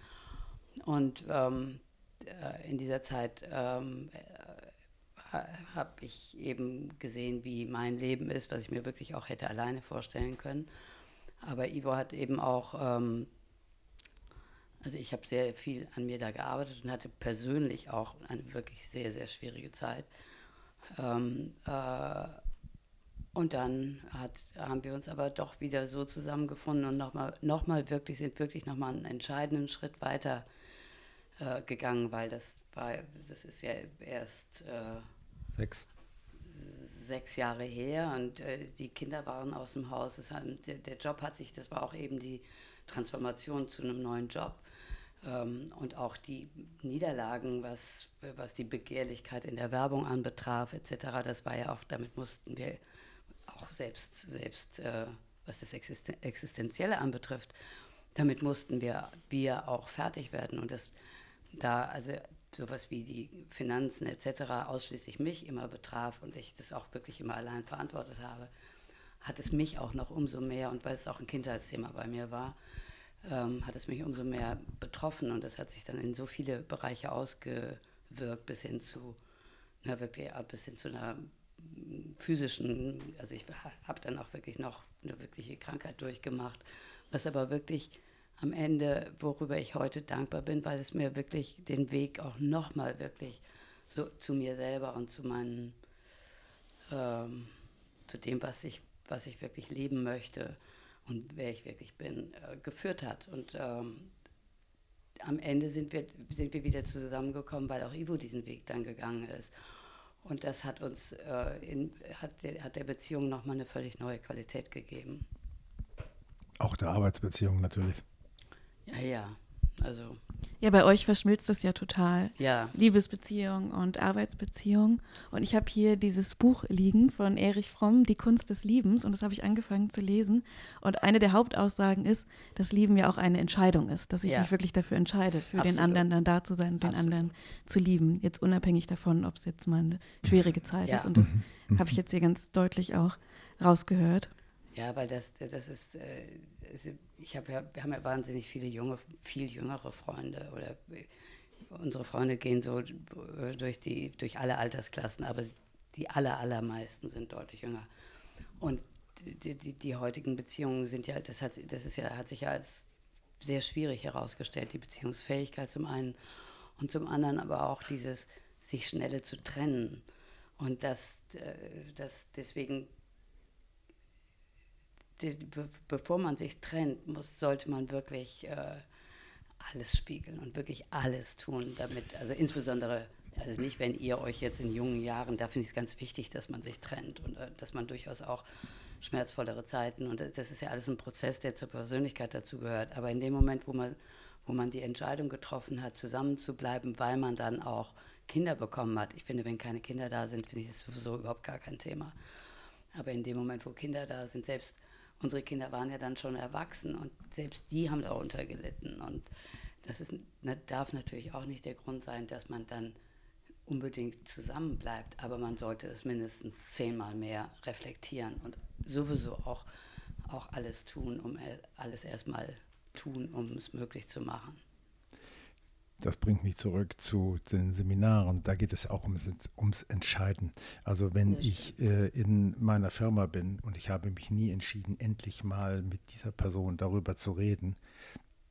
Und ähm, äh, in dieser Zeit ähm, äh, habe ich eben gesehen, wie mein Leben ist, was ich mir wirklich auch hätte alleine vorstellen können. Aber Ivo hat eben auch ähm, Also ich habe sehr viel an mir da gearbeitet und hatte persönlich auch eine wirklich sehr, sehr schwierige Zeit. Ähm, äh, und dann hat, haben wir uns aber doch wieder so zusammengefunden und nochmal noch mal wirklich, sind wirklich nochmal einen entscheidenden Schritt weiter äh, gegangen, weil das war, das ist ja erst äh, sechs. sechs Jahre her und äh, die Kinder waren aus dem Haus. Haben, der, der, Job hat sich, das war auch eben die Transformation zu einem neuen Job. Ähm, und auch die Niederlagen, was, was die Begehrlichkeit in der Werbung anbetraf, etc., das war ja auch, damit mussten wir auch selbst, selbst äh, was das Existenzielle anbetrifft, damit mussten wir, wir auch fertig werden. Und das da, also sowas wie die Finanzen etc. ausschließlich mich immer betraf und ich das auch wirklich immer allein verantwortet habe, hat es mich auch noch umso mehr, und weil es auch ein Kindheitsthema bei mir war, ähm, hat es mich umso mehr betroffen und das hat sich dann in so viele Bereiche ausgewirkt, bis hin zu, na, wirklich, bis hin zu einer physischen, also ich habe dann auch wirklich noch eine wirkliche Krankheit durchgemacht, was aber wirklich am Ende, worüber ich heute dankbar bin, weil es mir wirklich den Weg auch nochmal wirklich so zu mir selber und zu meinen, ähm, zu dem, was ich, was ich wirklich leben möchte und wer ich wirklich bin, äh, geführt hat. Und ähm, am Ende sind wir, sind wir wieder zusammengekommen, weil auch Ivo diesen Weg dann gegangen ist. Und das hat uns äh, in, hat, der, hat der Beziehung nochmal eine völlig neue Qualität gegeben. Auch der Arbeitsbeziehung natürlich. Ja, ja. Also. Ja, bei euch verschmilzt das ja total. Ja. Liebesbeziehung und Arbeitsbeziehung. Und ich habe hier dieses Buch liegen von Erich Fromm, Die Kunst des Liebens. Und das habe ich angefangen zu lesen. Und eine der Hauptaussagen ist, dass Lieben ja auch eine Entscheidung ist. Dass ich ja. mich wirklich dafür entscheide, für Absolut. den anderen dann da zu sein und den Absolut. anderen zu lieben. Jetzt unabhängig davon, ob es jetzt mal eine schwierige Zeit ja. ist. Und das mhm. mhm. habe ich jetzt hier ganz deutlich auch rausgehört. Ja, weil das, das ist. Äh, ich habe ja, wir haben ja wahnsinnig viele junge, viel jüngere Freunde oder unsere Freunde gehen so durch die, durch alle Altersklassen, aber die aller, allermeisten sind deutlich jünger. Und die, die, die heutigen Beziehungen sind ja, das hat, das ist ja, hat sich ja als sehr schwierig herausgestellt, die Beziehungsfähigkeit zum einen und zum anderen aber auch dieses sich schnelle zu trennen. Und das, äh, das deswegen die, be, bevor man sich trennt, muss, sollte man wirklich äh, alles spiegeln und wirklich alles tun, damit, also insbesondere, also nicht, wenn ihr euch jetzt in jungen Jahren, da finde ich es ganz wichtig, dass man sich trennt und äh, dass man durchaus auch schmerzvollere Zeiten und das ist ja alles ein Prozess, der zur Persönlichkeit dazu gehört. Aber in dem Moment, wo man, wo man die Entscheidung getroffen hat, zusammen zu bleiben, weil man dann auch Kinder bekommen hat, ich finde, wenn keine Kinder da sind, finde ich es sowieso überhaupt gar kein Thema. Aber in dem Moment, wo Kinder da sind, selbst unsere Kinder waren ja dann schon erwachsen und selbst die haben darunter gelitten. Und das ist, darf natürlich auch nicht der Grund sein, dass man dann unbedingt zusammenbleibt, aber man sollte es mindestens zehnmal mehr reflektieren und sowieso auch, auch alles tun, um alles erstmal tun, um es möglich zu machen das bringt mich zurück zu den Seminaren. Da geht es auch ums, ums Entscheiden. Also wenn ich äh, in meiner Firma bin und ich habe mich nie entschieden, endlich mal mit dieser Person darüber zu reden,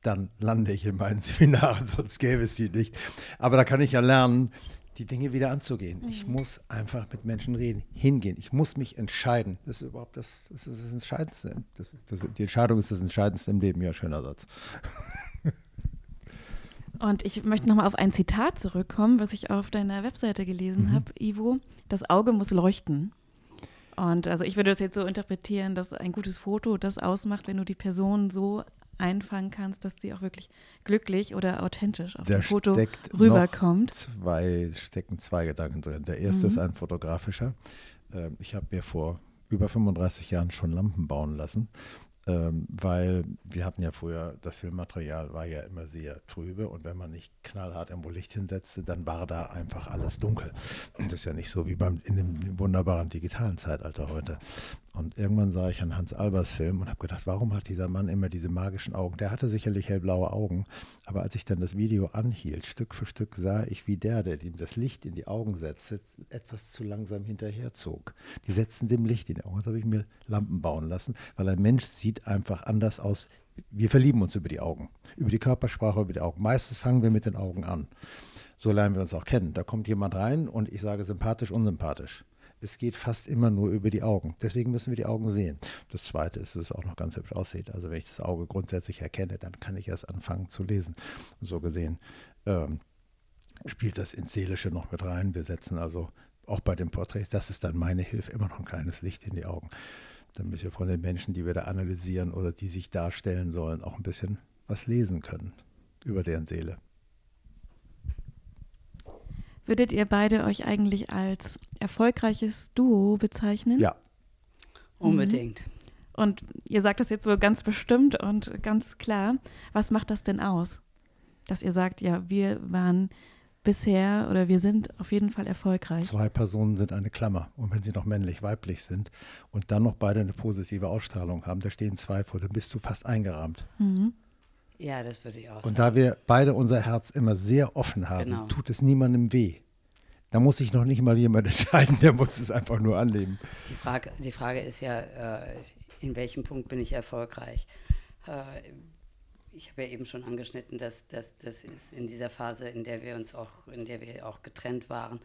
dann lande ich in meinen <laughs> Seminaren, sonst gäbe es sie nicht. Aber da kann ich ja lernen, die Dinge wieder anzugehen. Mhm. Ich muss einfach mit Menschen reden, hingehen. Ich muss mich entscheiden. Das ist überhaupt das, das, ist das Entscheidendste. Das, das, die Entscheidung ist das Entscheidendste im Leben. Ja, schöner Satz. <laughs> Und ich möchte nochmal auf ein Zitat zurückkommen, was ich auf deiner Webseite gelesen mhm. habe, Ivo. Das Auge muss leuchten. Und also ich würde das jetzt so interpretieren, dass ein gutes Foto das ausmacht, wenn du die Person so einfangen kannst, dass sie auch wirklich glücklich oder authentisch auf da dem Foto rüberkommt. Zwei, stecken zwei Gedanken drin. Der erste mhm. ist ein fotografischer. Ähm, ich habe mir vor über 35 Jahren schon Lampen bauen lassen weil wir hatten ja früher, das Filmmaterial war ja immer sehr trübe und wenn man nicht knallhart irgendwo Licht hinsetzte, dann war da einfach alles dunkel. Das ist ja nicht so wie beim, in dem wunderbaren digitalen Zeitalter heute. Und irgendwann sah ich einen Hans Albers Film und habe gedacht, warum hat dieser Mann immer diese magischen Augen? Der hatte sicherlich hellblaue Augen, aber als ich dann das Video anhielt, Stück für Stück sah ich, wie der, der ihm das Licht in die Augen setzte, etwas zu langsam hinterherzog. Die setzten dem Licht in die Augen. Das habe ich mir Lampen bauen lassen, weil ein Mensch sieht einfach anders aus, wir verlieben uns über die Augen, über die Körpersprache, über die Augen. Meistens fangen wir mit den Augen an. So lernen wir uns auch kennen. Da kommt jemand rein und ich sage sympathisch, unsympathisch. Es geht fast immer nur über die Augen. Deswegen müssen wir die Augen sehen. Das Zweite ist, dass es auch noch ganz hübsch aussieht. Also wenn ich das Auge grundsätzlich erkenne, dann kann ich erst anfangen zu lesen. Und so gesehen ähm, spielt das ins Seelische noch mit rein. Wir setzen also auch bei den Porträts, das ist dann meine Hilfe, immer noch ein kleines Licht in die Augen. Damit wir von den Menschen, die wir da analysieren oder die sich darstellen sollen, auch ein bisschen was lesen können über deren Seele. Würdet ihr beide euch eigentlich als erfolgreiches Duo bezeichnen? Ja. Unbedingt. Mhm. Und ihr sagt das jetzt so ganz bestimmt und ganz klar. Was macht das denn aus? Dass ihr sagt, ja, wir waren bisher oder wir sind auf jeden Fall erfolgreich. Zwei Personen sind eine Klammer. Und wenn sie noch männlich-weiblich sind und dann noch beide eine positive Ausstrahlung haben, da stehen zwei vor, dann bist du fast eingerahmt. Mhm. Ja, das würde ich auch Und sagen. da wir beide unser Herz immer sehr offen haben, genau. tut es niemandem weh. Da muss sich noch nicht mal jemand <laughs> entscheiden, der muss es einfach nur annehmen. Die Frage, die Frage ist ja, äh, in welchem Punkt bin ich erfolgreich? Äh, ich habe ja eben schon angeschnitten, dass, dass das ist in dieser Phase, in der wir uns auch, in der wir auch getrennt waren,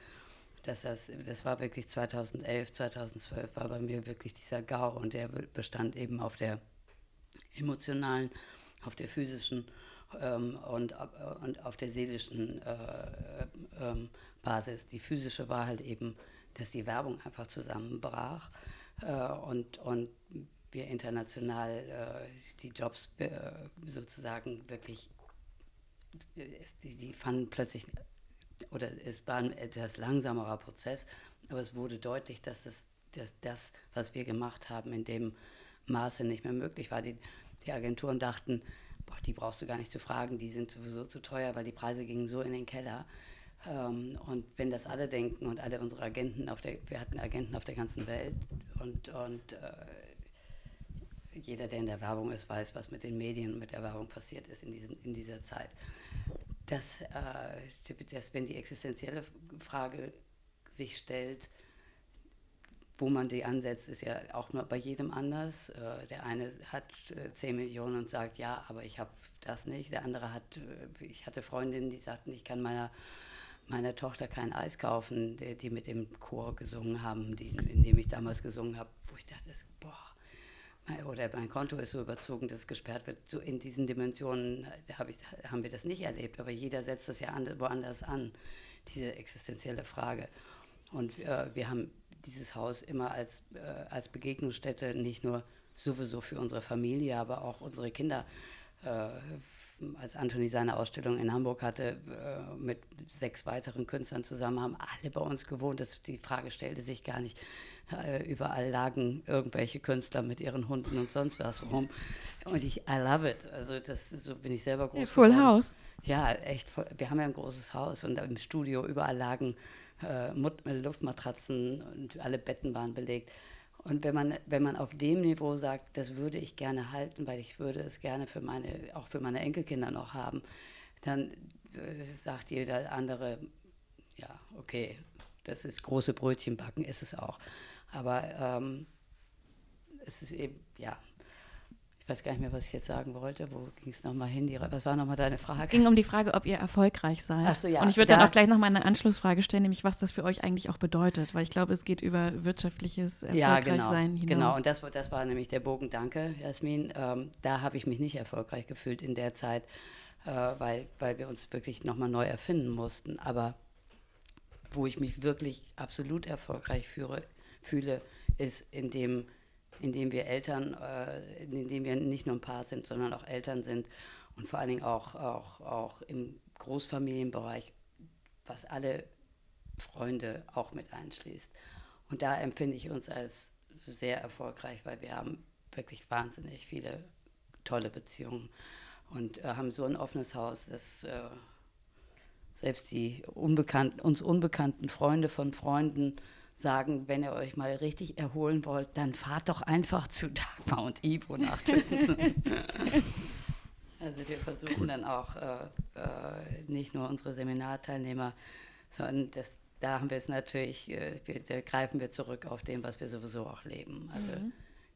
dass das, das war wirklich 2011, 2012 war bei mir wirklich dieser GAU und der bestand eben auf der emotionalen auf der physischen ähm, und, und auf der seelischen äh, ähm, Basis. Die physische war halt eben, dass die Werbung einfach zusammenbrach äh, und, und wir international äh, die Jobs äh, sozusagen wirklich, die, die fanden plötzlich, oder es war ein etwas langsamerer Prozess, aber es wurde deutlich, dass das, dass das, was wir gemacht haben, in dem Maße nicht mehr möglich war. Die, die Agenturen dachten, boah, die brauchst du gar nicht zu fragen, die sind sowieso zu teuer, weil die Preise gingen so in den Keller. Ähm, und wenn das alle denken und alle unsere Agenten auf der, wir hatten Agenten auf der ganzen Welt und, und äh, jeder, der in der Werbung ist, weiß, was mit den Medien und mit der Werbung passiert ist in, diesen, in dieser Zeit. Dass, äh, dass, wenn die existenzielle Frage sich stellt, wo man die ansetzt, ist ja auch bei jedem anders. Äh, der eine hat äh, 10 Millionen und sagt, ja, aber ich habe das nicht. Der andere hat, äh, ich hatte Freundinnen, die sagten, ich kann meiner, meiner Tochter kein Eis kaufen, die, die mit dem Chor gesungen haben, die, in dem ich damals gesungen habe, wo ich dachte, boah, oder mein Konto ist so überzogen, dass es gesperrt wird. So in diesen Dimensionen äh, hab ich, haben wir das nicht erlebt, aber jeder setzt das ja an, woanders an, diese existenzielle Frage. Und äh, wir haben dieses Haus immer als, äh, als Begegnungsstätte nicht nur sowieso für unsere Familie, aber auch unsere Kinder. Äh, als Anthony seine Ausstellung in Hamburg hatte, äh, mit sechs weiteren Künstlern zusammen, haben alle bei uns gewohnt. Das, die Frage stellte sich gar nicht. Äh, überall lagen irgendwelche Künstler mit ihren Hunden und sonst was rum. Und ich, I love it. Also das, so bin ich selber groß ja, Full geworden. House. Ja, echt. Wir haben ja ein großes Haus und im Studio überall lagen äh, Luftmatratzen und alle Betten waren belegt. Und wenn man, wenn man auf dem Niveau sagt, das würde ich gerne halten, weil ich würde es gerne für meine, auch für meine Enkelkinder noch haben, dann äh, sagt jeder andere, ja, okay, das ist große Brötchen backen, ist es auch. Aber ähm, es ist eben, ja, weiß gar nicht mehr, was ich jetzt sagen wollte. Wo ging es nochmal hin? Die, was war nochmal deine Frage? Es ging um die Frage, ob ihr erfolgreich seid. Ach so, ja. Und ich würde dann auch gleich nochmal eine Anschlussfrage stellen, nämlich was das für euch eigentlich auch bedeutet. Weil ich glaube, es geht über wirtschaftliches Erfolgreichsein ja, genau, hinaus. Genau, und das, das war nämlich der Bogen. Danke, Jasmin. Ähm, da habe ich mich nicht erfolgreich gefühlt in der Zeit, äh, weil, weil wir uns wirklich nochmal neu erfinden mussten. Aber wo ich mich wirklich absolut erfolgreich führe, fühle, ist in dem indem wir Eltern, äh, indem wir nicht nur ein Paar sind, sondern auch Eltern sind und vor allen Dingen auch, auch, auch im Großfamilienbereich, was alle Freunde auch mit einschließt. Und da empfinde ich uns als sehr erfolgreich, weil wir haben wirklich wahnsinnig viele tolle Beziehungen und äh, haben so ein offenes Haus, dass äh, selbst die unbekannten, uns unbekannten Freunde von Freunden sagen, wenn ihr euch mal richtig erholen wollt, dann fahrt doch einfach zu Dagmar und Ivo nach Tübingen. <laughs> also wir versuchen dann auch äh, äh, nicht nur unsere Seminarteilnehmer, sondern das, da haben wir es natürlich, äh, wir, da greifen wir zurück auf dem, was wir sowieso auch leben. Also mhm.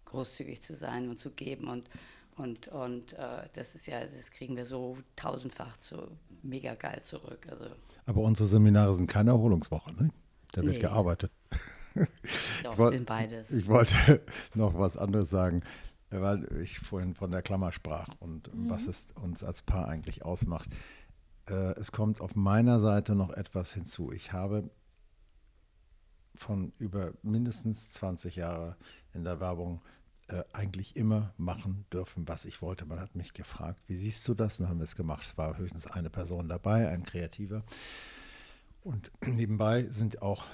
großzügig zu sein und zu geben und Und, und äh, das ist ja, das kriegen wir so tausendfach zu, mega geil zurück. Also, Aber unsere Seminare sind keine Erholungswoche, ne? Da wird Nee. gearbeitet. <laughs> doch, Ich woll- sind beides. Ich wollte <laughs> noch was anderes sagen, weil ich vorhin von der Klammer sprach und was es uns als Paar eigentlich ausmacht. Äh, Es kommt auf meiner Seite noch etwas hinzu. Ich habe von über mindestens 20 Jahre in der Werbung äh, eigentlich immer machen dürfen, was ich wollte. Man hat mich gefragt, wie siehst du das? Und dann haben wir es gemacht. Es war höchstens eine Person dabei, ein Kreativer. Und <clears throat> nebenbei sind auch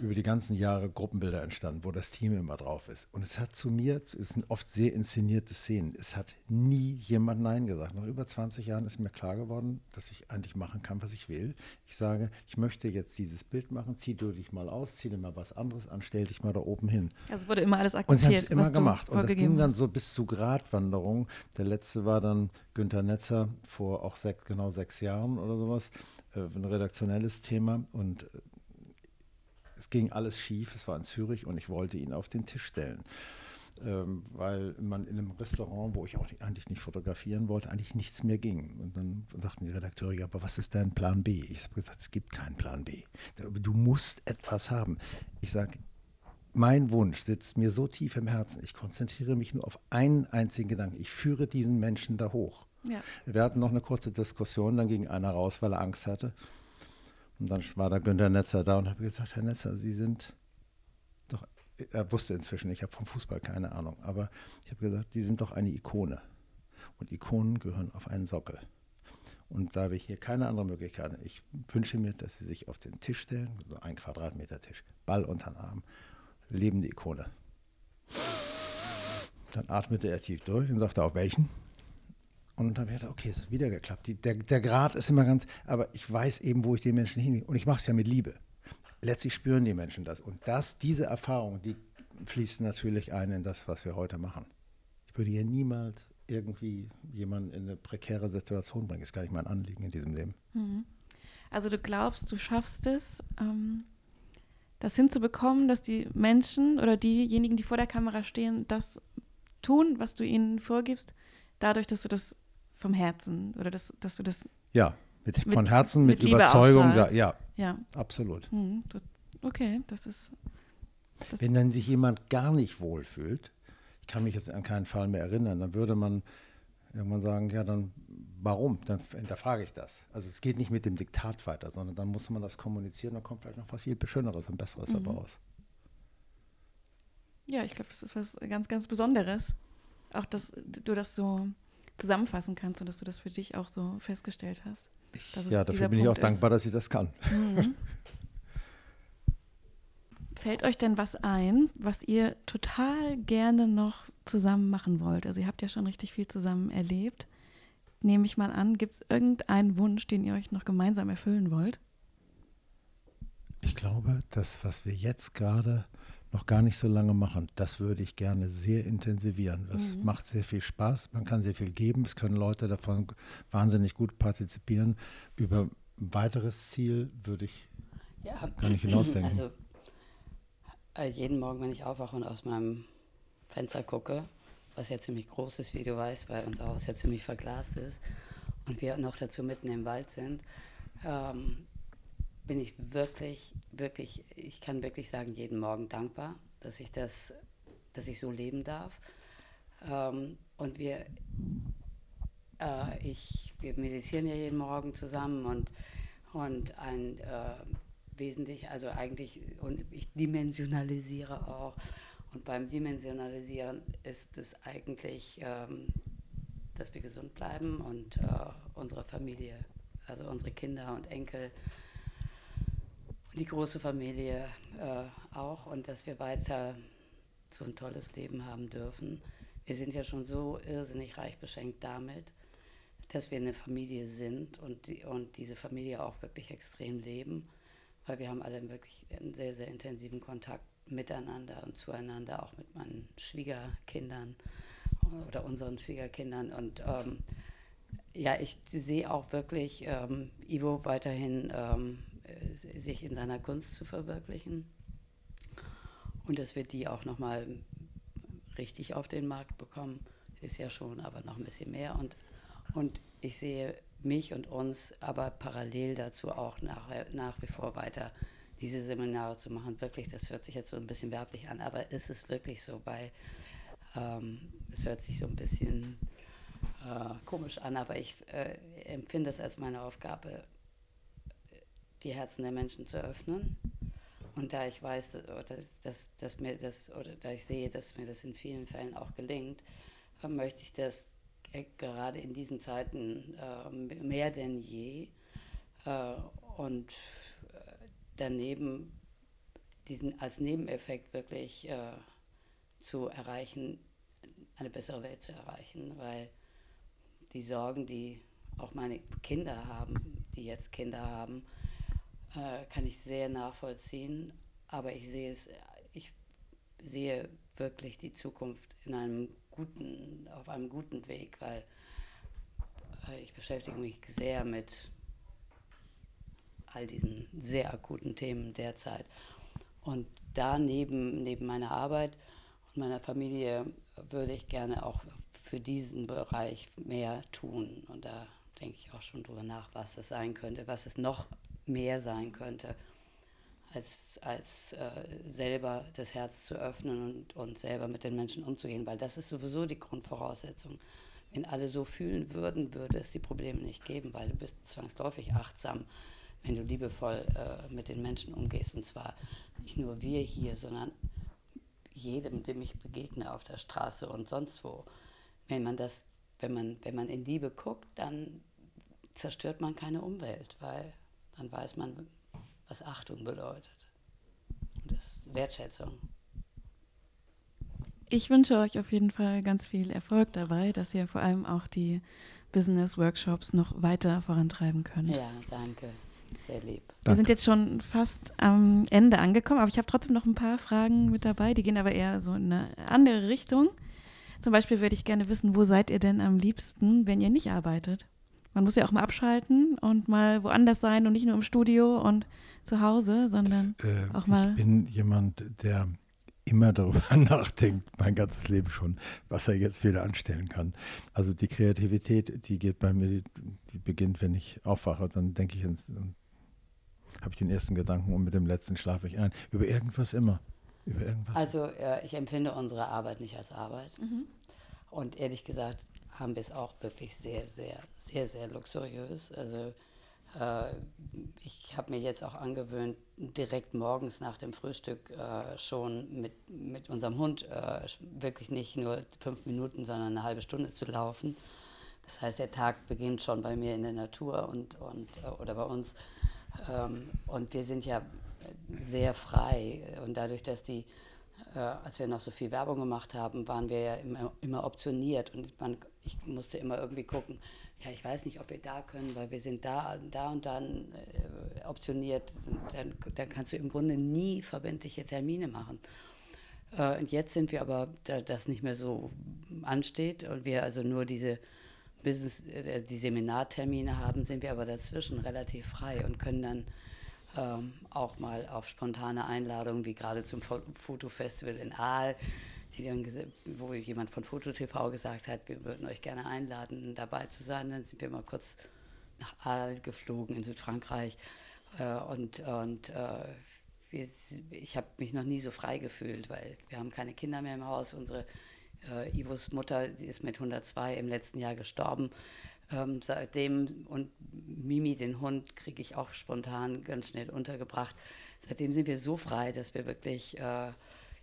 über die ganzen Jahre Gruppenbilder entstanden, wo das Team immer drauf ist. Und es hat zu mir, es sind oft sehr inszenierte Szenen, es hat nie jemand Nein gesagt. Nach über 20 Jahren ist mir klar geworden, dass ich eigentlich machen kann, was ich will. Ich sage, ich möchte jetzt dieses Bild machen, zieh du dich mal aus, zieh dir mal was anderes an, stell dich mal da oben hin. Also wurde immer alles Und sie haben akzeptiert, es immer gemacht. Und das ging dann so bis zu Gratwanderung. Der letzte war dann Günter Netzer vor auch sech, genau sechs Jahren oder sowas. Äh, ein redaktionelles Thema. Und äh, es ging alles schief. Es war in Zürich und ich wollte ihn auf den Tisch stellen. Ähm, weil man in einem Restaurant, wo ich auch nicht, eigentlich nicht fotografieren wollte, eigentlich nichts mehr ging. Und dann sagten die Redakteure, ja, aber was ist dein Plan B? Ich habe gesagt, es gibt keinen Plan B. Du musst etwas haben. Ich sage, mein Wunsch sitzt mir so tief im Herzen. Ich konzentriere mich nur auf einen einzigen Gedanken. Ich führe diesen Menschen da hoch. Ja. Wir hatten noch eine kurze Diskussion, dann ging einer raus, weil er Angst hatte. Und dann war da Günter Netzer da und habe gesagt, Herr Netzer, Sie sind doch, er wusste inzwischen, ich habe vom Fußball keine Ahnung, aber ich habe gesagt, Sie sind doch eine Ikone. Und Ikonen gehören auf einen Sockel. Und da wir hier keine andere Möglichkeit ich wünsche mir, dass Sie sich auf den Tisch stellen, so ein Quadratmeter Tisch, Ball unter den Arm, lebende Ikone. Dann atmete er tief durch und sagte, auf welchen? Und dann wäre okay, es hat wieder geklappt. Die, der, der Grad ist immer ganz, aber ich weiß eben, wo ich den Menschen hingehe. Und ich mache es ja mit Liebe. Letztlich spüren die Menschen das. Und das, diese Erfahrung, die fließt natürlich ein in das, was wir heute machen. Ich würde hier niemals irgendwie jemanden in eine prekäre Situation bringen. Ist gar nicht mein Anliegen in diesem Leben. Also du glaubst, du schaffst es, ähm, das hinzubekommen, dass die Menschen oder diejenigen, die vor der Kamera stehen, das tun, was du ihnen vorgibst, dadurch, dass du das vom Herzen oder das, dass du das, Ja, mit, Mit- von Herzen, mit, mit Überzeugung. Da, ja, ja, absolut. hm, das, okay, das ist, das, Wenn dann sich jemand gar nicht wohlfühlt, ich kann mich jetzt an keinen Fall mehr erinnern, dann würde man irgendwann sagen, ja, dann warum? Dann hinterfrage ich das. Also es geht nicht mit dem Diktat weiter, sondern dann muss man das kommunizieren, dann kommt vielleicht noch was viel Schöneres und Besseres Mhm. dabei raus. ja, ich glaube, das ist was ganz, ganz Besonderes. Auch, dass du das so zusammenfassen kannst und dass du das für dich auch so festgestellt hast. dass es ja, dafür bin ich auch Punkt ist. dankbar, dass ich das kann. Mhm. Fällt euch denn was ein, was ihr total gerne noch zusammen machen wollt? Also ihr habt ja schon richtig viel zusammen erlebt. Nehme ich mal an, gibt es irgendeinen Wunsch, den ihr euch noch gemeinsam erfüllen wollt? Ich glaube, das, was wir jetzt gerade noch gar nicht so lange machen, das würde ich gerne sehr intensivieren. Das Mhm. macht sehr viel Spaß, man kann sehr viel geben, es können Leute davon wahnsinnig gut partizipieren. Über ein weiteres Ziel würde ich Ja, Kann ich hinausdenken. Also äh, jeden Morgen, wenn ich aufwache und aus meinem Fenster gucke, was ja ziemlich groß ist, wie du weißt, weil unser Haus ja ziemlich verglast ist und wir noch dazu mitten im Wald sind, ähm, bin ich wirklich, wirklich, ich kann wirklich sagen, jeden Morgen dankbar, dass ich das, dass ich so leben darf. Ähm, und wir, äh, ich, wir meditieren ja jeden Morgen zusammen und, und ein äh, wesentlich, also eigentlich, und ich dimensionalisiere auch. Und beim Dimensionalisieren ist es eigentlich, ähm, dass wir gesund bleiben und äh, unsere Familie, also unsere Kinder und Enkel und die große Familie äh, auch und dass wir weiter so ein tolles Leben haben dürfen. Wir sind ja schon so irrsinnig reich beschenkt damit, dass wir eine Familie sind und, die, und diese Familie auch wirklich extrem leben, weil wir haben alle wirklich einen sehr, sehr intensiven Kontakt miteinander und zueinander, auch mit meinen Schwiegerkindern oder unseren Schwiegerkindern. Und ähm, ja, ich sehe auch wirklich ähm, Ivo weiterhin ähm, äh, sich in seiner Kunst zu verwirklichen und dass wir die auch nochmal richtig auf den Markt bekommen. ist ja schon, aber noch ein bisschen mehr. Und, und ich sehe mich und uns aber parallel dazu auch nach, nach wie vor weiter diese Seminare zu machen. Wirklich, das hört sich jetzt so ein bisschen werblich an, aber ist es wirklich so, weil ähm, es hört sich so ein bisschen äh, komisch an, aber ich äh, empfinde es als meine Aufgabe, die Herzen der Menschen zu öffnen. Und da ich weiß, dass, dass, dass, mir das, oder da ich sehe, dass mir das in vielen Fällen auch gelingt, äh, möchte ich das äh, gerade in diesen Zeiten äh, mehr denn je und daneben diesen als Nebeneffekt wirklich zu erreichen, eine bessere Welt zu erreichen, weil die Sorgen, die auch meine Kinder haben, die jetzt Kinder haben, äh, kann ich sehr nachvollziehen. Aber ich sehe es, ich sehe wirklich die Zukunft in einem guten, auf einem guten Weg, weil äh, ich beschäftige mich sehr mit all diesen sehr akuten Themen derzeit. Und da neben, meiner Arbeit und meiner Familie würde ich gerne auch für diesen Bereich mehr tun. Und da denke ich auch schon drüber nach, was das sein könnte, was es noch mehr sein könnte, als, als äh, selber das Herz zu öffnen und, und selber mit den Menschen umzugehen, weil das ist sowieso die Grundvoraussetzung. Wenn alle so fühlen würden, würde es die Probleme nicht geben, weil du bist zwangsläufig achtsam wenn du liebevoll äh, mit den Menschen umgehst. Und zwar nicht nur wir hier, sondern jedem, dem ich begegne auf der Straße und sonst wo. Wenn man das, wenn man, wenn man in Liebe guckt, dann zerstört man keine Umwelt, weil dann weiß man, was Achtung bedeutet. Und das ist Wertschätzung. Ich wünsche euch auf jeden Fall ganz viel Erfolg dabei, dass ihr vor allem auch die Business Workshops noch weiter vorantreiben könnt. Ja, danke. Sehr lieb. Wir Danke. sind jetzt schon fast am Ende angekommen, aber ich habe trotzdem noch ein paar Fragen mit dabei, die gehen aber eher so in eine andere Richtung. Zum Beispiel würde ich gerne wissen, wo seid ihr denn am liebsten, wenn ihr nicht arbeitet? Man muss ja auch mal abschalten und mal woanders sein und nicht nur im Studio und zu Hause, sondern das, äh, auch mal. Ich bin jemand, der immer darüber <laughs> nachdenkt, mein ganzes Leben schon, was er jetzt wieder anstellen kann. Also die Kreativität, die geht bei mir, die beginnt, wenn ich aufwache, dann denke ich habe ich den ersten Gedanken und mit dem letzten schlafe ich ein. Über irgendwas immer. Über irgendwas. Also äh, ich empfinde unsere Arbeit nicht als Arbeit. Mhm. Und ehrlich gesagt haben wir es auch wirklich sehr, sehr, sehr, sehr luxuriös. Also äh, ich habe mir jetzt auch angewöhnt, direkt morgens nach dem Frühstück äh, schon mit, mit unserem Hund äh, wirklich nicht nur fünf Minuten, sondern eine halbe Stunde zu laufen. Das heißt, der Tag beginnt schon bei mir in der Natur und, und, äh, oder bei uns ähm, und wir sind ja sehr frei. Und dadurch, dass die, äh, als wir noch so viel Werbung gemacht haben, waren wir ja immer, immer optioniert. Und man, ich musste immer irgendwie gucken, ja, ich weiß nicht, ob wir da können, weil wir sind da, da und dann äh, optioniert. Dann, dann kannst du im Grunde nie verbindliche Termine machen. Äh, und jetzt sind wir aber, da das nicht mehr so ansteht und wir also nur diese Business, äh, die Seminartermine haben, sind wir aber dazwischen relativ frei und können dann ähm, auch mal auf spontane Einladungen, wie gerade zum Fotofestival in Aal, die dann, wo jemand von FotoTV gesagt hat, wir würden euch gerne einladen, dabei zu sein. Dann sind wir mal kurz nach Aal geflogen in Südfrankreich. Äh, und und äh, wir, ich habe mich noch nie so frei gefühlt, weil wir haben keine Kinder mehr im Haus. Unsere äh, Ivos Mutter, ist mit 102 im letzten Jahr gestorben. Ähm, seitdem, und Mimi, den Hund, kriege ich auch spontan ganz schnell untergebracht. Seitdem sind wir so frei, dass wir wirklich äh,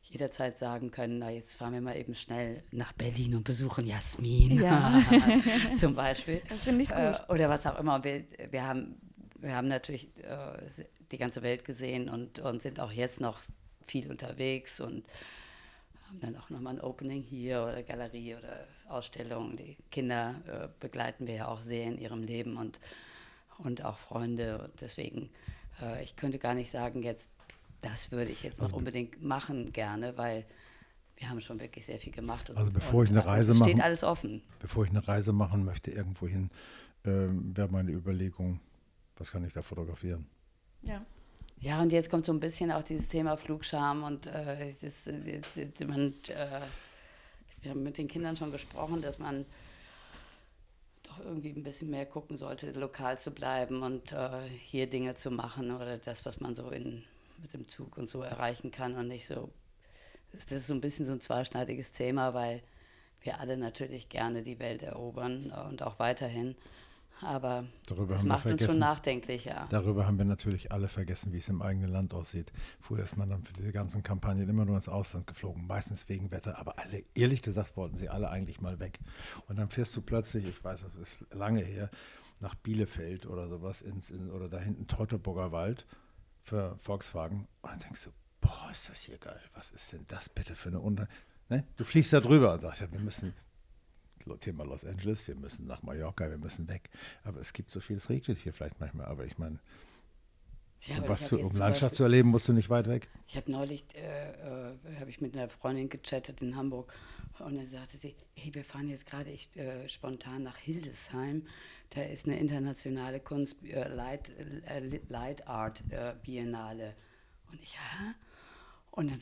jederzeit sagen können, na jetzt fahren wir mal eben schnell nach Berlin und besuchen Jasmin ja. <laughs> zum Beispiel. Das finde ich gut. Äh, oder was auch immer. Wir, wir, haben, wir haben natürlich äh, die ganze Welt gesehen und, und sind auch jetzt noch viel unterwegs und haben dann auch nochmal ein Opening hier oder Galerie oder Ausstellung. Die Kinder äh, begleiten wir ja auch sehr in ihrem Leben und, und auch Freunde. Und deswegen, äh, ich könnte gar nicht sagen, jetzt, das würde ich jetzt noch also, unbedingt machen gerne, weil wir haben schon wirklich sehr viel gemacht. also bevor und, ich eine Reise mache, steht alles offen. Bevor ich eine Reise machen möchte irgendwohin, ähm, wäre meine Überlegung, was kann ich da fotografieren? Ja. Ja, und jetzt kommt so ein bisschen auch dieses Thema Flugscham und äh, ist, ist, man, äh, wir haben mit den Kindern schon gesprochen, dass man doch irgendwie ein bisschen mehr gucken sollte, lokal zu bleiben und äh, hier Dinge zu machen oder das, was man so in, mit dem Zug und so erreichen kann und nicht so. Das, ist so ein bisschen so ein zweischneidiges Thema, weil wir alle natürlich gerne die Welt erobern und auch weiterhin. Aber Darüber das macht uns schon nachdenklich, ja. Darüber haben wir natürlich alle vergessen, wie es im eigenen Land aussieht. Früher ist man dann für diese ganzen Kampagnen immer nur ins Ausland geflogen, meistens wegen Wetter, aber alle, ehrlich gesagt wollten sie alle eigentlich mal weg. Und dann fährst du plötzlich, ich weiß, das ist lange her, nach Bielefeld oder sowas ins, in, oder da hinten Teutoburger Wald für Volkswagen und dann denkst du, boah, ist das hier geil, was ist denn das bitte für eine Unter... Ne? Du fliegst da drüber und sagst, ja, wir müssen, Thema Los Angeles, wir müssen nach Mallorca, wir müssen weg. Aber es gibt so viel, es regnet hier vielleicht manchmal, aber ich meine, Ja, um was zu, um Landschaft Beispiel- zu erleben, musst du nicht weit weg. Ich habe neulich, äh, äh, habe ich mit einer Freundin gechattet in Hamburg und dann sagte sie, hey, wir fahren jetzt gerade äh, spontan nach Hildesheim. Da ist eine internationale Kunst, äh, Light, äh, Light Art äh, Biennale. Und ich, hä? Und dann,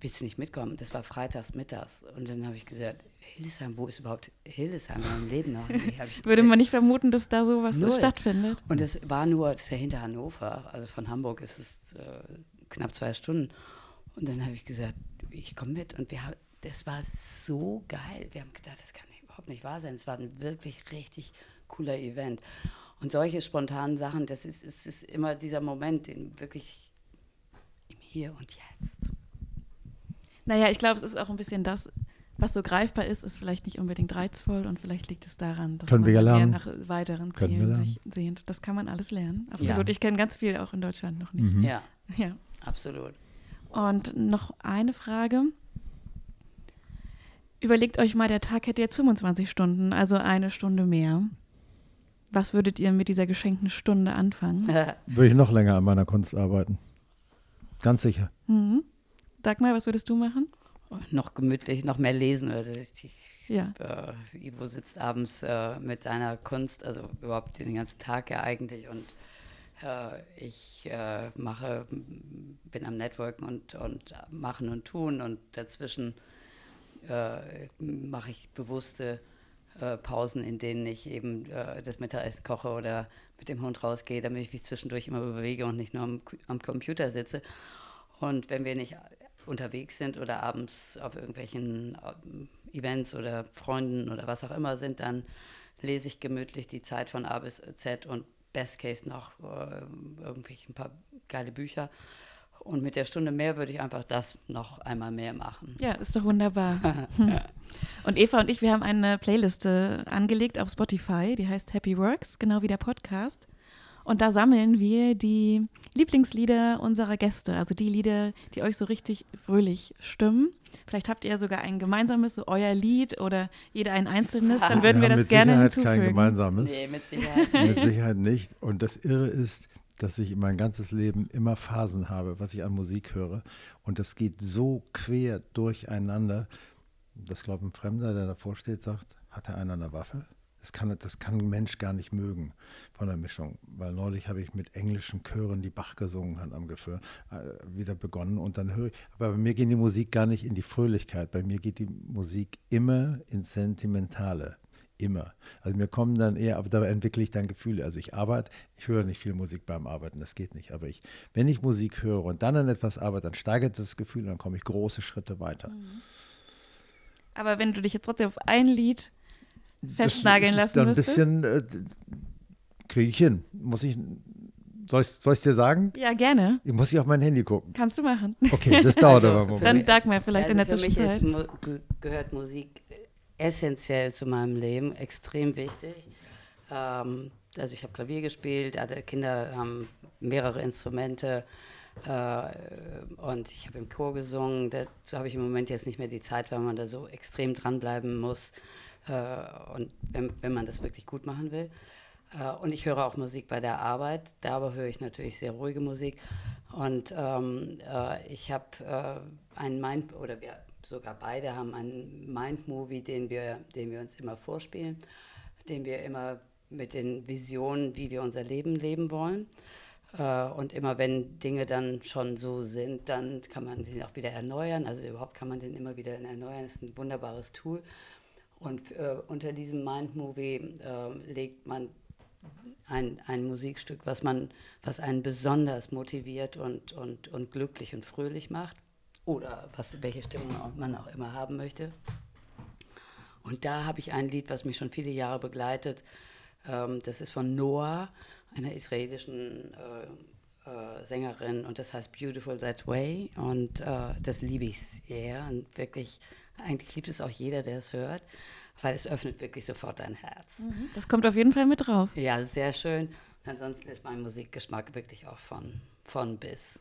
willst du nicht mitkommen? Das war freitags mittags. Und dann habe ich gesagt, Hildesheim, wo ist überhaupt Hildesheim in meinem Leben noch? <laughs> Würde man nicht vermuten, dass da sowas Null. stattfindet. und das war nur, das ist ja hinter Hannover, also von Hamburg ist es äh, knapp zwei Stunden. Und dann habe ich gesagt, ich komme mit. Und wir haben, das war so geil. Wir haben gedacht, das kann überhaupt nicht wahr sein. Es war ein wirklich richtig cooler Event. Und solche spontanen Sachen, das ist, ist, ist immer dieser Moment, den wirklich im Hier und Jetzt. Naja, ich glaube, es ist auch ein bisschen das, was so greifbar ist, ist vielleicht nicht unbedingt reizvoll und vielleicht liegt es daran, dass Können man wir mehr nach weiteren Zielen sich sehnt. Das kann man alles lernen. Absolut. Ja. Ich kenne ganz viel auch in Deutschland noch nicht. Mhm. Ja, <laughs> Ja. absolut. Und noch eine Frage. Überlegt euch mal, der Tag hätte jetzt 25 Stunden, also eine Stunde mehr. Was würdet ihr mit dieser geschenkten Stunde anfangen? <laughs> Würde ich noch länger an meiner Kunst arbeiten. Ganz sicher. Mhm. Dagmar, was würdest du machen? noch gemütlich, noch mehr lesen. Also ich, Ja. äh, Ivo sitzt abends äh, mit seiner Kunst, also überhaupt den ganzen Tag ja eigentlich und äh, ich äh, mache, bin am Networken und, und machen und tun und dazwischen äh, mache ich bewusste äh, Pausen, in denen ich eben äh, das Mittagessen koche oder mit dem Hund rausgehe, damit ich mich zwischendurch immer bewege und nicht nur am, am Computer sitze. Und wenn wir nicht unterwegs sind oder abends auf irgendwelchen ähm, Events oder Freunden oder was auch immer sind, dann lese ich gemütlich die Zeit von A bis Z und best case noch äh, irgendwelche ein paar geile Bücher. Und mit der Stunde mehr würde ich einfach das noch einmal mehr machen. Ja, ist doch wunderbar. <laughs> <laughs> Und Eva und ich, wir haben eine Playliste angelegt auf Spotify, die heißt Happy Works, genau wie der Podcast. Und da sammeln wir die Lieblingslieder unserer Gäste, also die Lieder, die euch so richtig fröhlich stimmen. Vielleicht habt ihr ja sogar ein gemeinsames, so euer Lied oder jeder ein einzelnes, dann würden wir, haben das mit gerne Sicherheit kein hinzufügen. gemeinsames. Nee, mit Sicherheit. Mit Sicherheit nicht. Und das Irre ist, dass ich mein ganzes Leben immer Phasen habe, was ich an Musik höre. Und das geht so quer durcheinander. Das glaubt ein Fremder, der davor steht, sagt, hat er einer eine Waffe? Das kann, das kann ein Mensch gar nicht mögen von der Mischung. Weil neulich habe ich mit englischen Chören, die Bach gesungen hat am Gefühl, äh, wieder begonnen. Und dann höre ich, aber bei mir geht die Musik gar nicht in die Fröhlichkeit. Bei mir geht die Musik immer ins Sentimentale. Immer. Also mir kommen dann eher, aber da entwickle ich dann Gefühle. Also ich arbeite, ich höre nicht viel Musik beim Arbeiten, das geht nicht. Aber ich, wenn ich Musik höre und dann an etwas arbeite, dann steigert das Gefühl und dann komme ich große Schritte weiter. Aber wenn du dich jetzt trotzdem auf ein Lied Das festnageln lassen dann ein müsstest. bisschen, äh, kriege ich hin. Muss ich, soll ich es dir sagen? Ja, gerne. Ich muss ich auf mein Handy gucken. Kannst du machen. Okay, das dauert Also, aber einen Moment. Dann Dagmar vielleicht in der Also für mich ist, Zwischenzeit. Gehört Musik essentiell zu meinem Leben, extrem wichtig. Ähm, also ich habe Klavier gespielt, alle Kinder haben mehrere Instrumente äh, und ich habe im Chor gesungen. Dazu habe ich im Moment jetzt nicht mehr die Zeit, weil man da so extrem dranbleiben muss äh, und wenn, wenn man das wirklich gut machen will. Äh, Und ich höre auch Musik bei der Arbeit. Da aber höre ich natürlich sehr ruhige Musik. Und ähm, äh, ich habe äh, einen Mind, oder wir sogar beide haben einen Mind-Movie, den wir, den wir uns immer vorspielen, den wir immer mit den Visionen, wie wir unser Leben leben wollen. Äh, und immer wenn Dinge dann schon so sind, dann kann man den auch wieder erneuern. Also überhaupt kann man den immer wieder erneuern. Das ist ein wunderbares Tool. Und äh, unter diesem Mind Movie äh, legt man ein, ein Musikstück, was man, was einen besonders motiviert und, und, und glücklich und fröhlich macht. Oder was, welche Stimmung man auch immer haben möchte. Und da habe ich ein Lied, was mich schon viele Jahre begleitet. Ähm, das ist von Noah, einer israelischen äh, äh, Sängerin, und das heißt Beautiful That Way. Und äh, das liebe ich sehr. Und wirklich, eigentlich liebt es auch jeder, der es hört, weil es öffnet wirklich sofort dein Herz. Mhm. Das kommt auf jeden Fall mit drauf. Ja, sehr schön. Ansonsten ist mein Musikgeschmack wirklich auch von, von bis.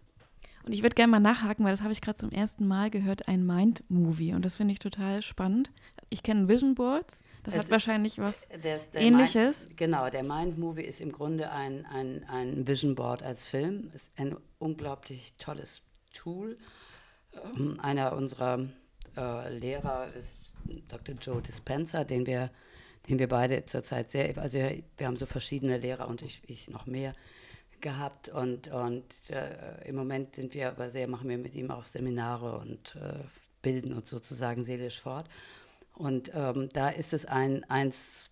Und ich würde gerne mal nachhaken, weil das habe ich gerade zum ersten Mal gehört, ein Mind-Movie. Und das finde ich total spannend. Ich kenne Vision Boards. Das es hat wahrscheinlich was der Ähnliches. Mind, genau, der Mind-Movie ist im Grunde ein, ein, ein Vision Board als Film. Ist ein unglaublich tolles Tool. Ähm, einer unserer äh, Lehrer ist Dr. Joe Dispenza, den wir, den wir beide zurzeit sehr, also wir haben so verschiedene Lehrer und ich, ich noch mehr gehabt und, und äh, im Moment sind wir aber sehr, machen wir mit ihm auch Seminare und äh, bilden uns sozusagen seelisch fort. Und ähm, da ist es ein, eins,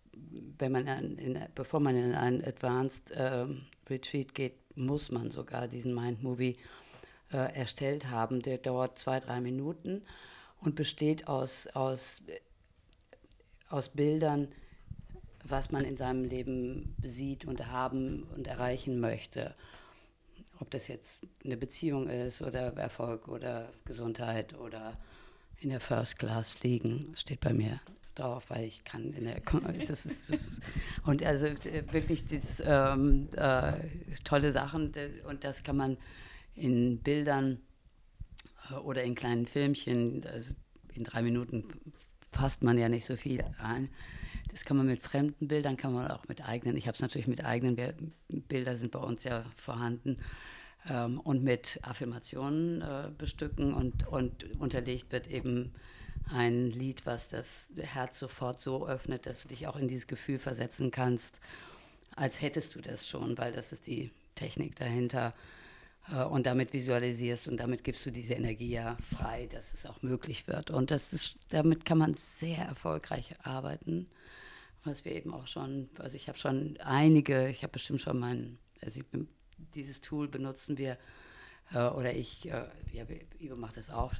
wenn man in, in, bevor man in ein Advanced äh, Retreat geht, muss man sogar diesen Mind Movie äh, erstellt haben. Der dauert zwei, drei Minuten und besteht aus, aus, aus Bildern, was man in seinem Leben sieht und haben und erreichen möchte. Ob das jetzt eine Beziehung ist oder Erfolg oder Gesundheit oder in der First Class fliegen, das steht bei mir drauf, weil ich kann in der <laughs> das ist, das ist, und also äh, wirklich das ähm, äh, tolle Sachen und das kann man in Bildern äh, oder in kleinen Filmchen, also in drei Minuten fasst man ja nicht so viel ein. Das kann man mit fremden Bildern, kann man auch mit eigenen. Ich habe es natürlich mit eigenen Bilder sind bei uns ja vorhanden ähm, und mit Affirmationen äh, bestücken und, und unterlegt wird eben ein Lied, was das Herz sofort so öffnet, dass du dich auch in dieses Gefühl versetzen kannst, als hättest du das schon, weil das ist die Technik dahinter äh, und damit visualisierst und damit gibst du diese Energie ja frei, dass es auch möglich wird. Und das ist, damit kann man sehr erfolgreich arbeiten was wir eben auch schon, also ich habe schon einige, ich habe bestimmt schon mein, also ich, dieses Tool benutzen wir, äh, oder ich, äh, ja, Ivo macht das auch,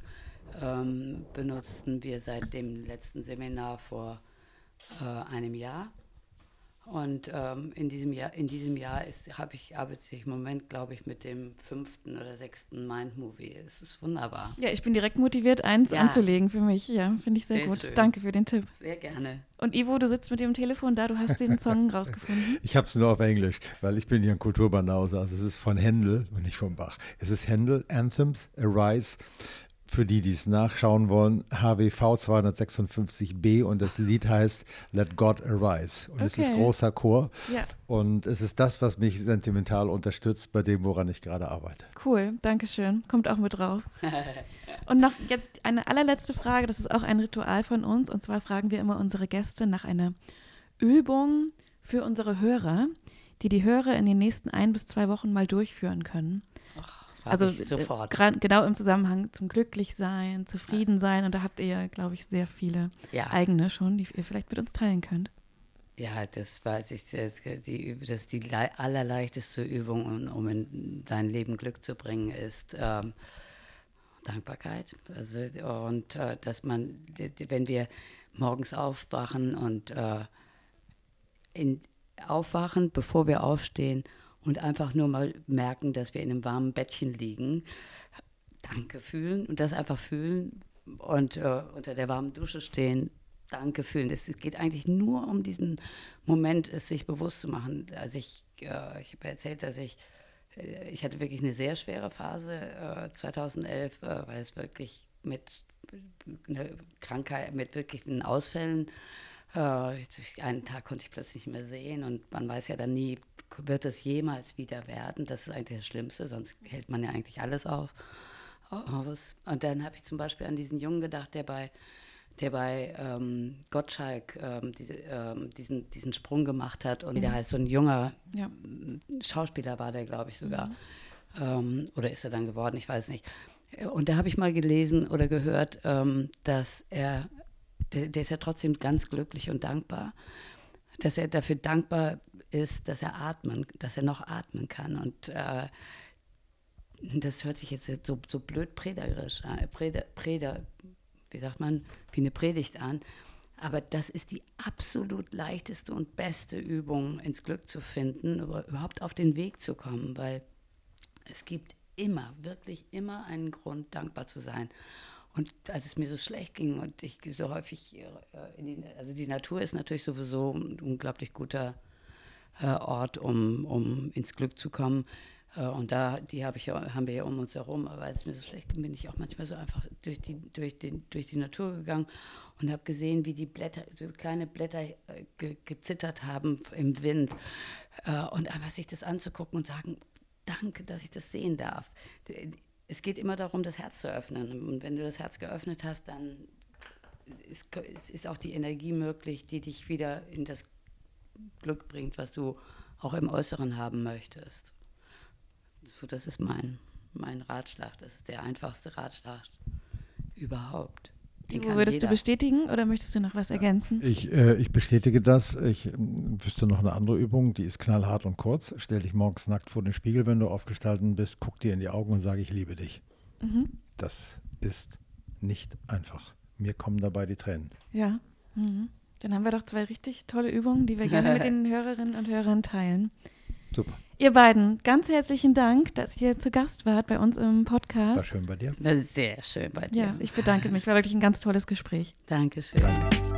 ähm, benutzen wir seit dem letzten Seminar vor äh, einem Jahr. Und ähm, in diesem Jahr, in diesem Jahr ist, habe ich, arbeite ich im Moment, glaube ich, mit dem fünften oder sechsten Mind-Movie. Es ist wunderbar. Ja, ich bin direkt motiviert, eins ja. anzulegen für mich. Ja, finde ich sehr, sehr gut. Schön. Danke für den Tipp. Sehr gerne. Und Ivo, du sitzt mit dem Telefon da, du hast den Song <laughs> rausgefunden. Ich habe es nur auf Englisch, weil ich bin hier ein Kulturbanause. Also es ist von Händel und nicht von Bach. Es ist Händel, Anthems, Arise für die, die es nachschauen wollen, HWV 256b und das Lied heißt Let God Arise. Und okay. es ist großer Chor. Ja. Und es ist das, was mich sentimental unterstützt bei dem, woran ich gerade arbeite. Cool, danke schön. Kommt auch mit drauf. <laughs> und noch jetzt eine allerletzte Frage, das ist auch ein Ritual von uns. Und zwar fragen wir immer unsere Gäste nach einer Übung für unsere Hörer, die die Hörer in den nächsten ein bis zwei Wochen mal durchführen können. Ach also äh, genau im Zusammenhang zum Glücklichsein, Zufriedensein. Und da habt ihr, glaube ich, sehr viele ja. eigene schon, die ihr vielleicht mit uns teilen könnt. Ja, das weiß ich. Das, die, das die allerleichteste Übung, um, um in dein Leben Glück zu bringen, ist ähm, Dankbarkeit. Also, und äh, dass man, wenn wir morgens aufwachen und äh, in, aufwachen, bevor wir aufstehen und einfach nur mal merken, dass wir in einem warmen Bettchen liegen. Danke fühlen und das einfach fühlen und äh, unter der warmen Dusche stehen. Danke fühlen. Es geht eigentlich nur um diesen Moment, es sich bewusst zu machen. Also ich, äh, ich habe erzählt, dass ich, äh, ich hatte wirklich eine sehr schwere Phase 2011, äh, äh, weil es wirklich mit einer Krankheit, mit wirklichen Ausfällen äh, einen Tag konnte ich plötzlich nicht mehr sehen und man weiß ja dann nie, wird es jemals wieder werden? Das ist eigentlich das Schlimmste, sonst hält man ja eigentlich alles auf. aus. Und dann habe ich zum Beispiel an diesen Jungen gedacht, der bei der bei ähm, Gottschalk ähm, diese, ähm, diesen, diesen Sprung gemacht hat. Und mhm. der heißt so ein junger ja. Schauspieler war der, glaube ich, sogar. Mhm. Ähm, oder ist er dann geworden? Ich weiß nicht. Und da habe ich mal gelesen oder gehört, ähm, dass er, der, der, ist ja trotzdem ganz glücklich und dankbar, dass er dafür dankbar ist, dass er atmen, dass er noch atmen kann. Und äh, das hört sich jetzt so, so blöd prederisch an, Preder, Preder, wie sagt man, wie eine Predigt an. Aber das ist die absolut leichteste und beste Übung, ins Glück zu finden, überhaupt auf den Weg zu kommen, weil es gibt immer, wirklich immer einen Grund, dankbar zu sein. Und als es mir so schlecht ging und ich so häufig, äh, die, also die Natur ist natürlich sowieso ein unglaublich guter äh, Ort, um, um ins Glück zu kommen. Äh, und da, die hab ich haben wir ja um uns herum. Aber als es mir so schlecht ging, bin ich auch manchmal so einfach durch die, durch den, durch die Natur gegangen und habe gesehen, wie die Blätter, so kleine Blätter ge, gezittert haben im Wind. Und einfach sich das anzugucken und sagen, danke, dass ich das sehen darf. Es geht immer darum, das Herz zu öffnen. Und wenn du das Herz geöffnet hast, dann ist, ist auch die Energie möglich, die dich wieder in das Glück bringt, was du auch im Äußeren haben möchtest. So, das ist mein, mein Ratschlag. Das ist der einfachste Ratschlag überhaupt. Ivo, würdest jeder. du bestätigen oder möchtest du noch was ergänzen? Ich, äh, ich bestätige das. Ich äh, wüsste noch eine andere Übung, die ist knallhart und kurz. Stell dich morgens nackt vor den Spiegel, wenn du aufgestalten bist, guck dir in die Augen und sage, ich liebe dich. Mhm. Das ist nicht einfach. Mir kommen dabei die Tränen. Ja. Mhm. Dann haben wir doch zwei richtig tolle Übungen, die wir gerne mit <laughs> den Hörerinnen und Hörern teilen. Super. Ihr beiden, ganz herzlichen Dank, dass ihr zu Gast wart bei uns im Podcast. War schön bei dir. War sehr schön bei dir. Ja, ich bedanke mich. War wirklich ein ganz tolles Gespräch. Dankeschön. Danke.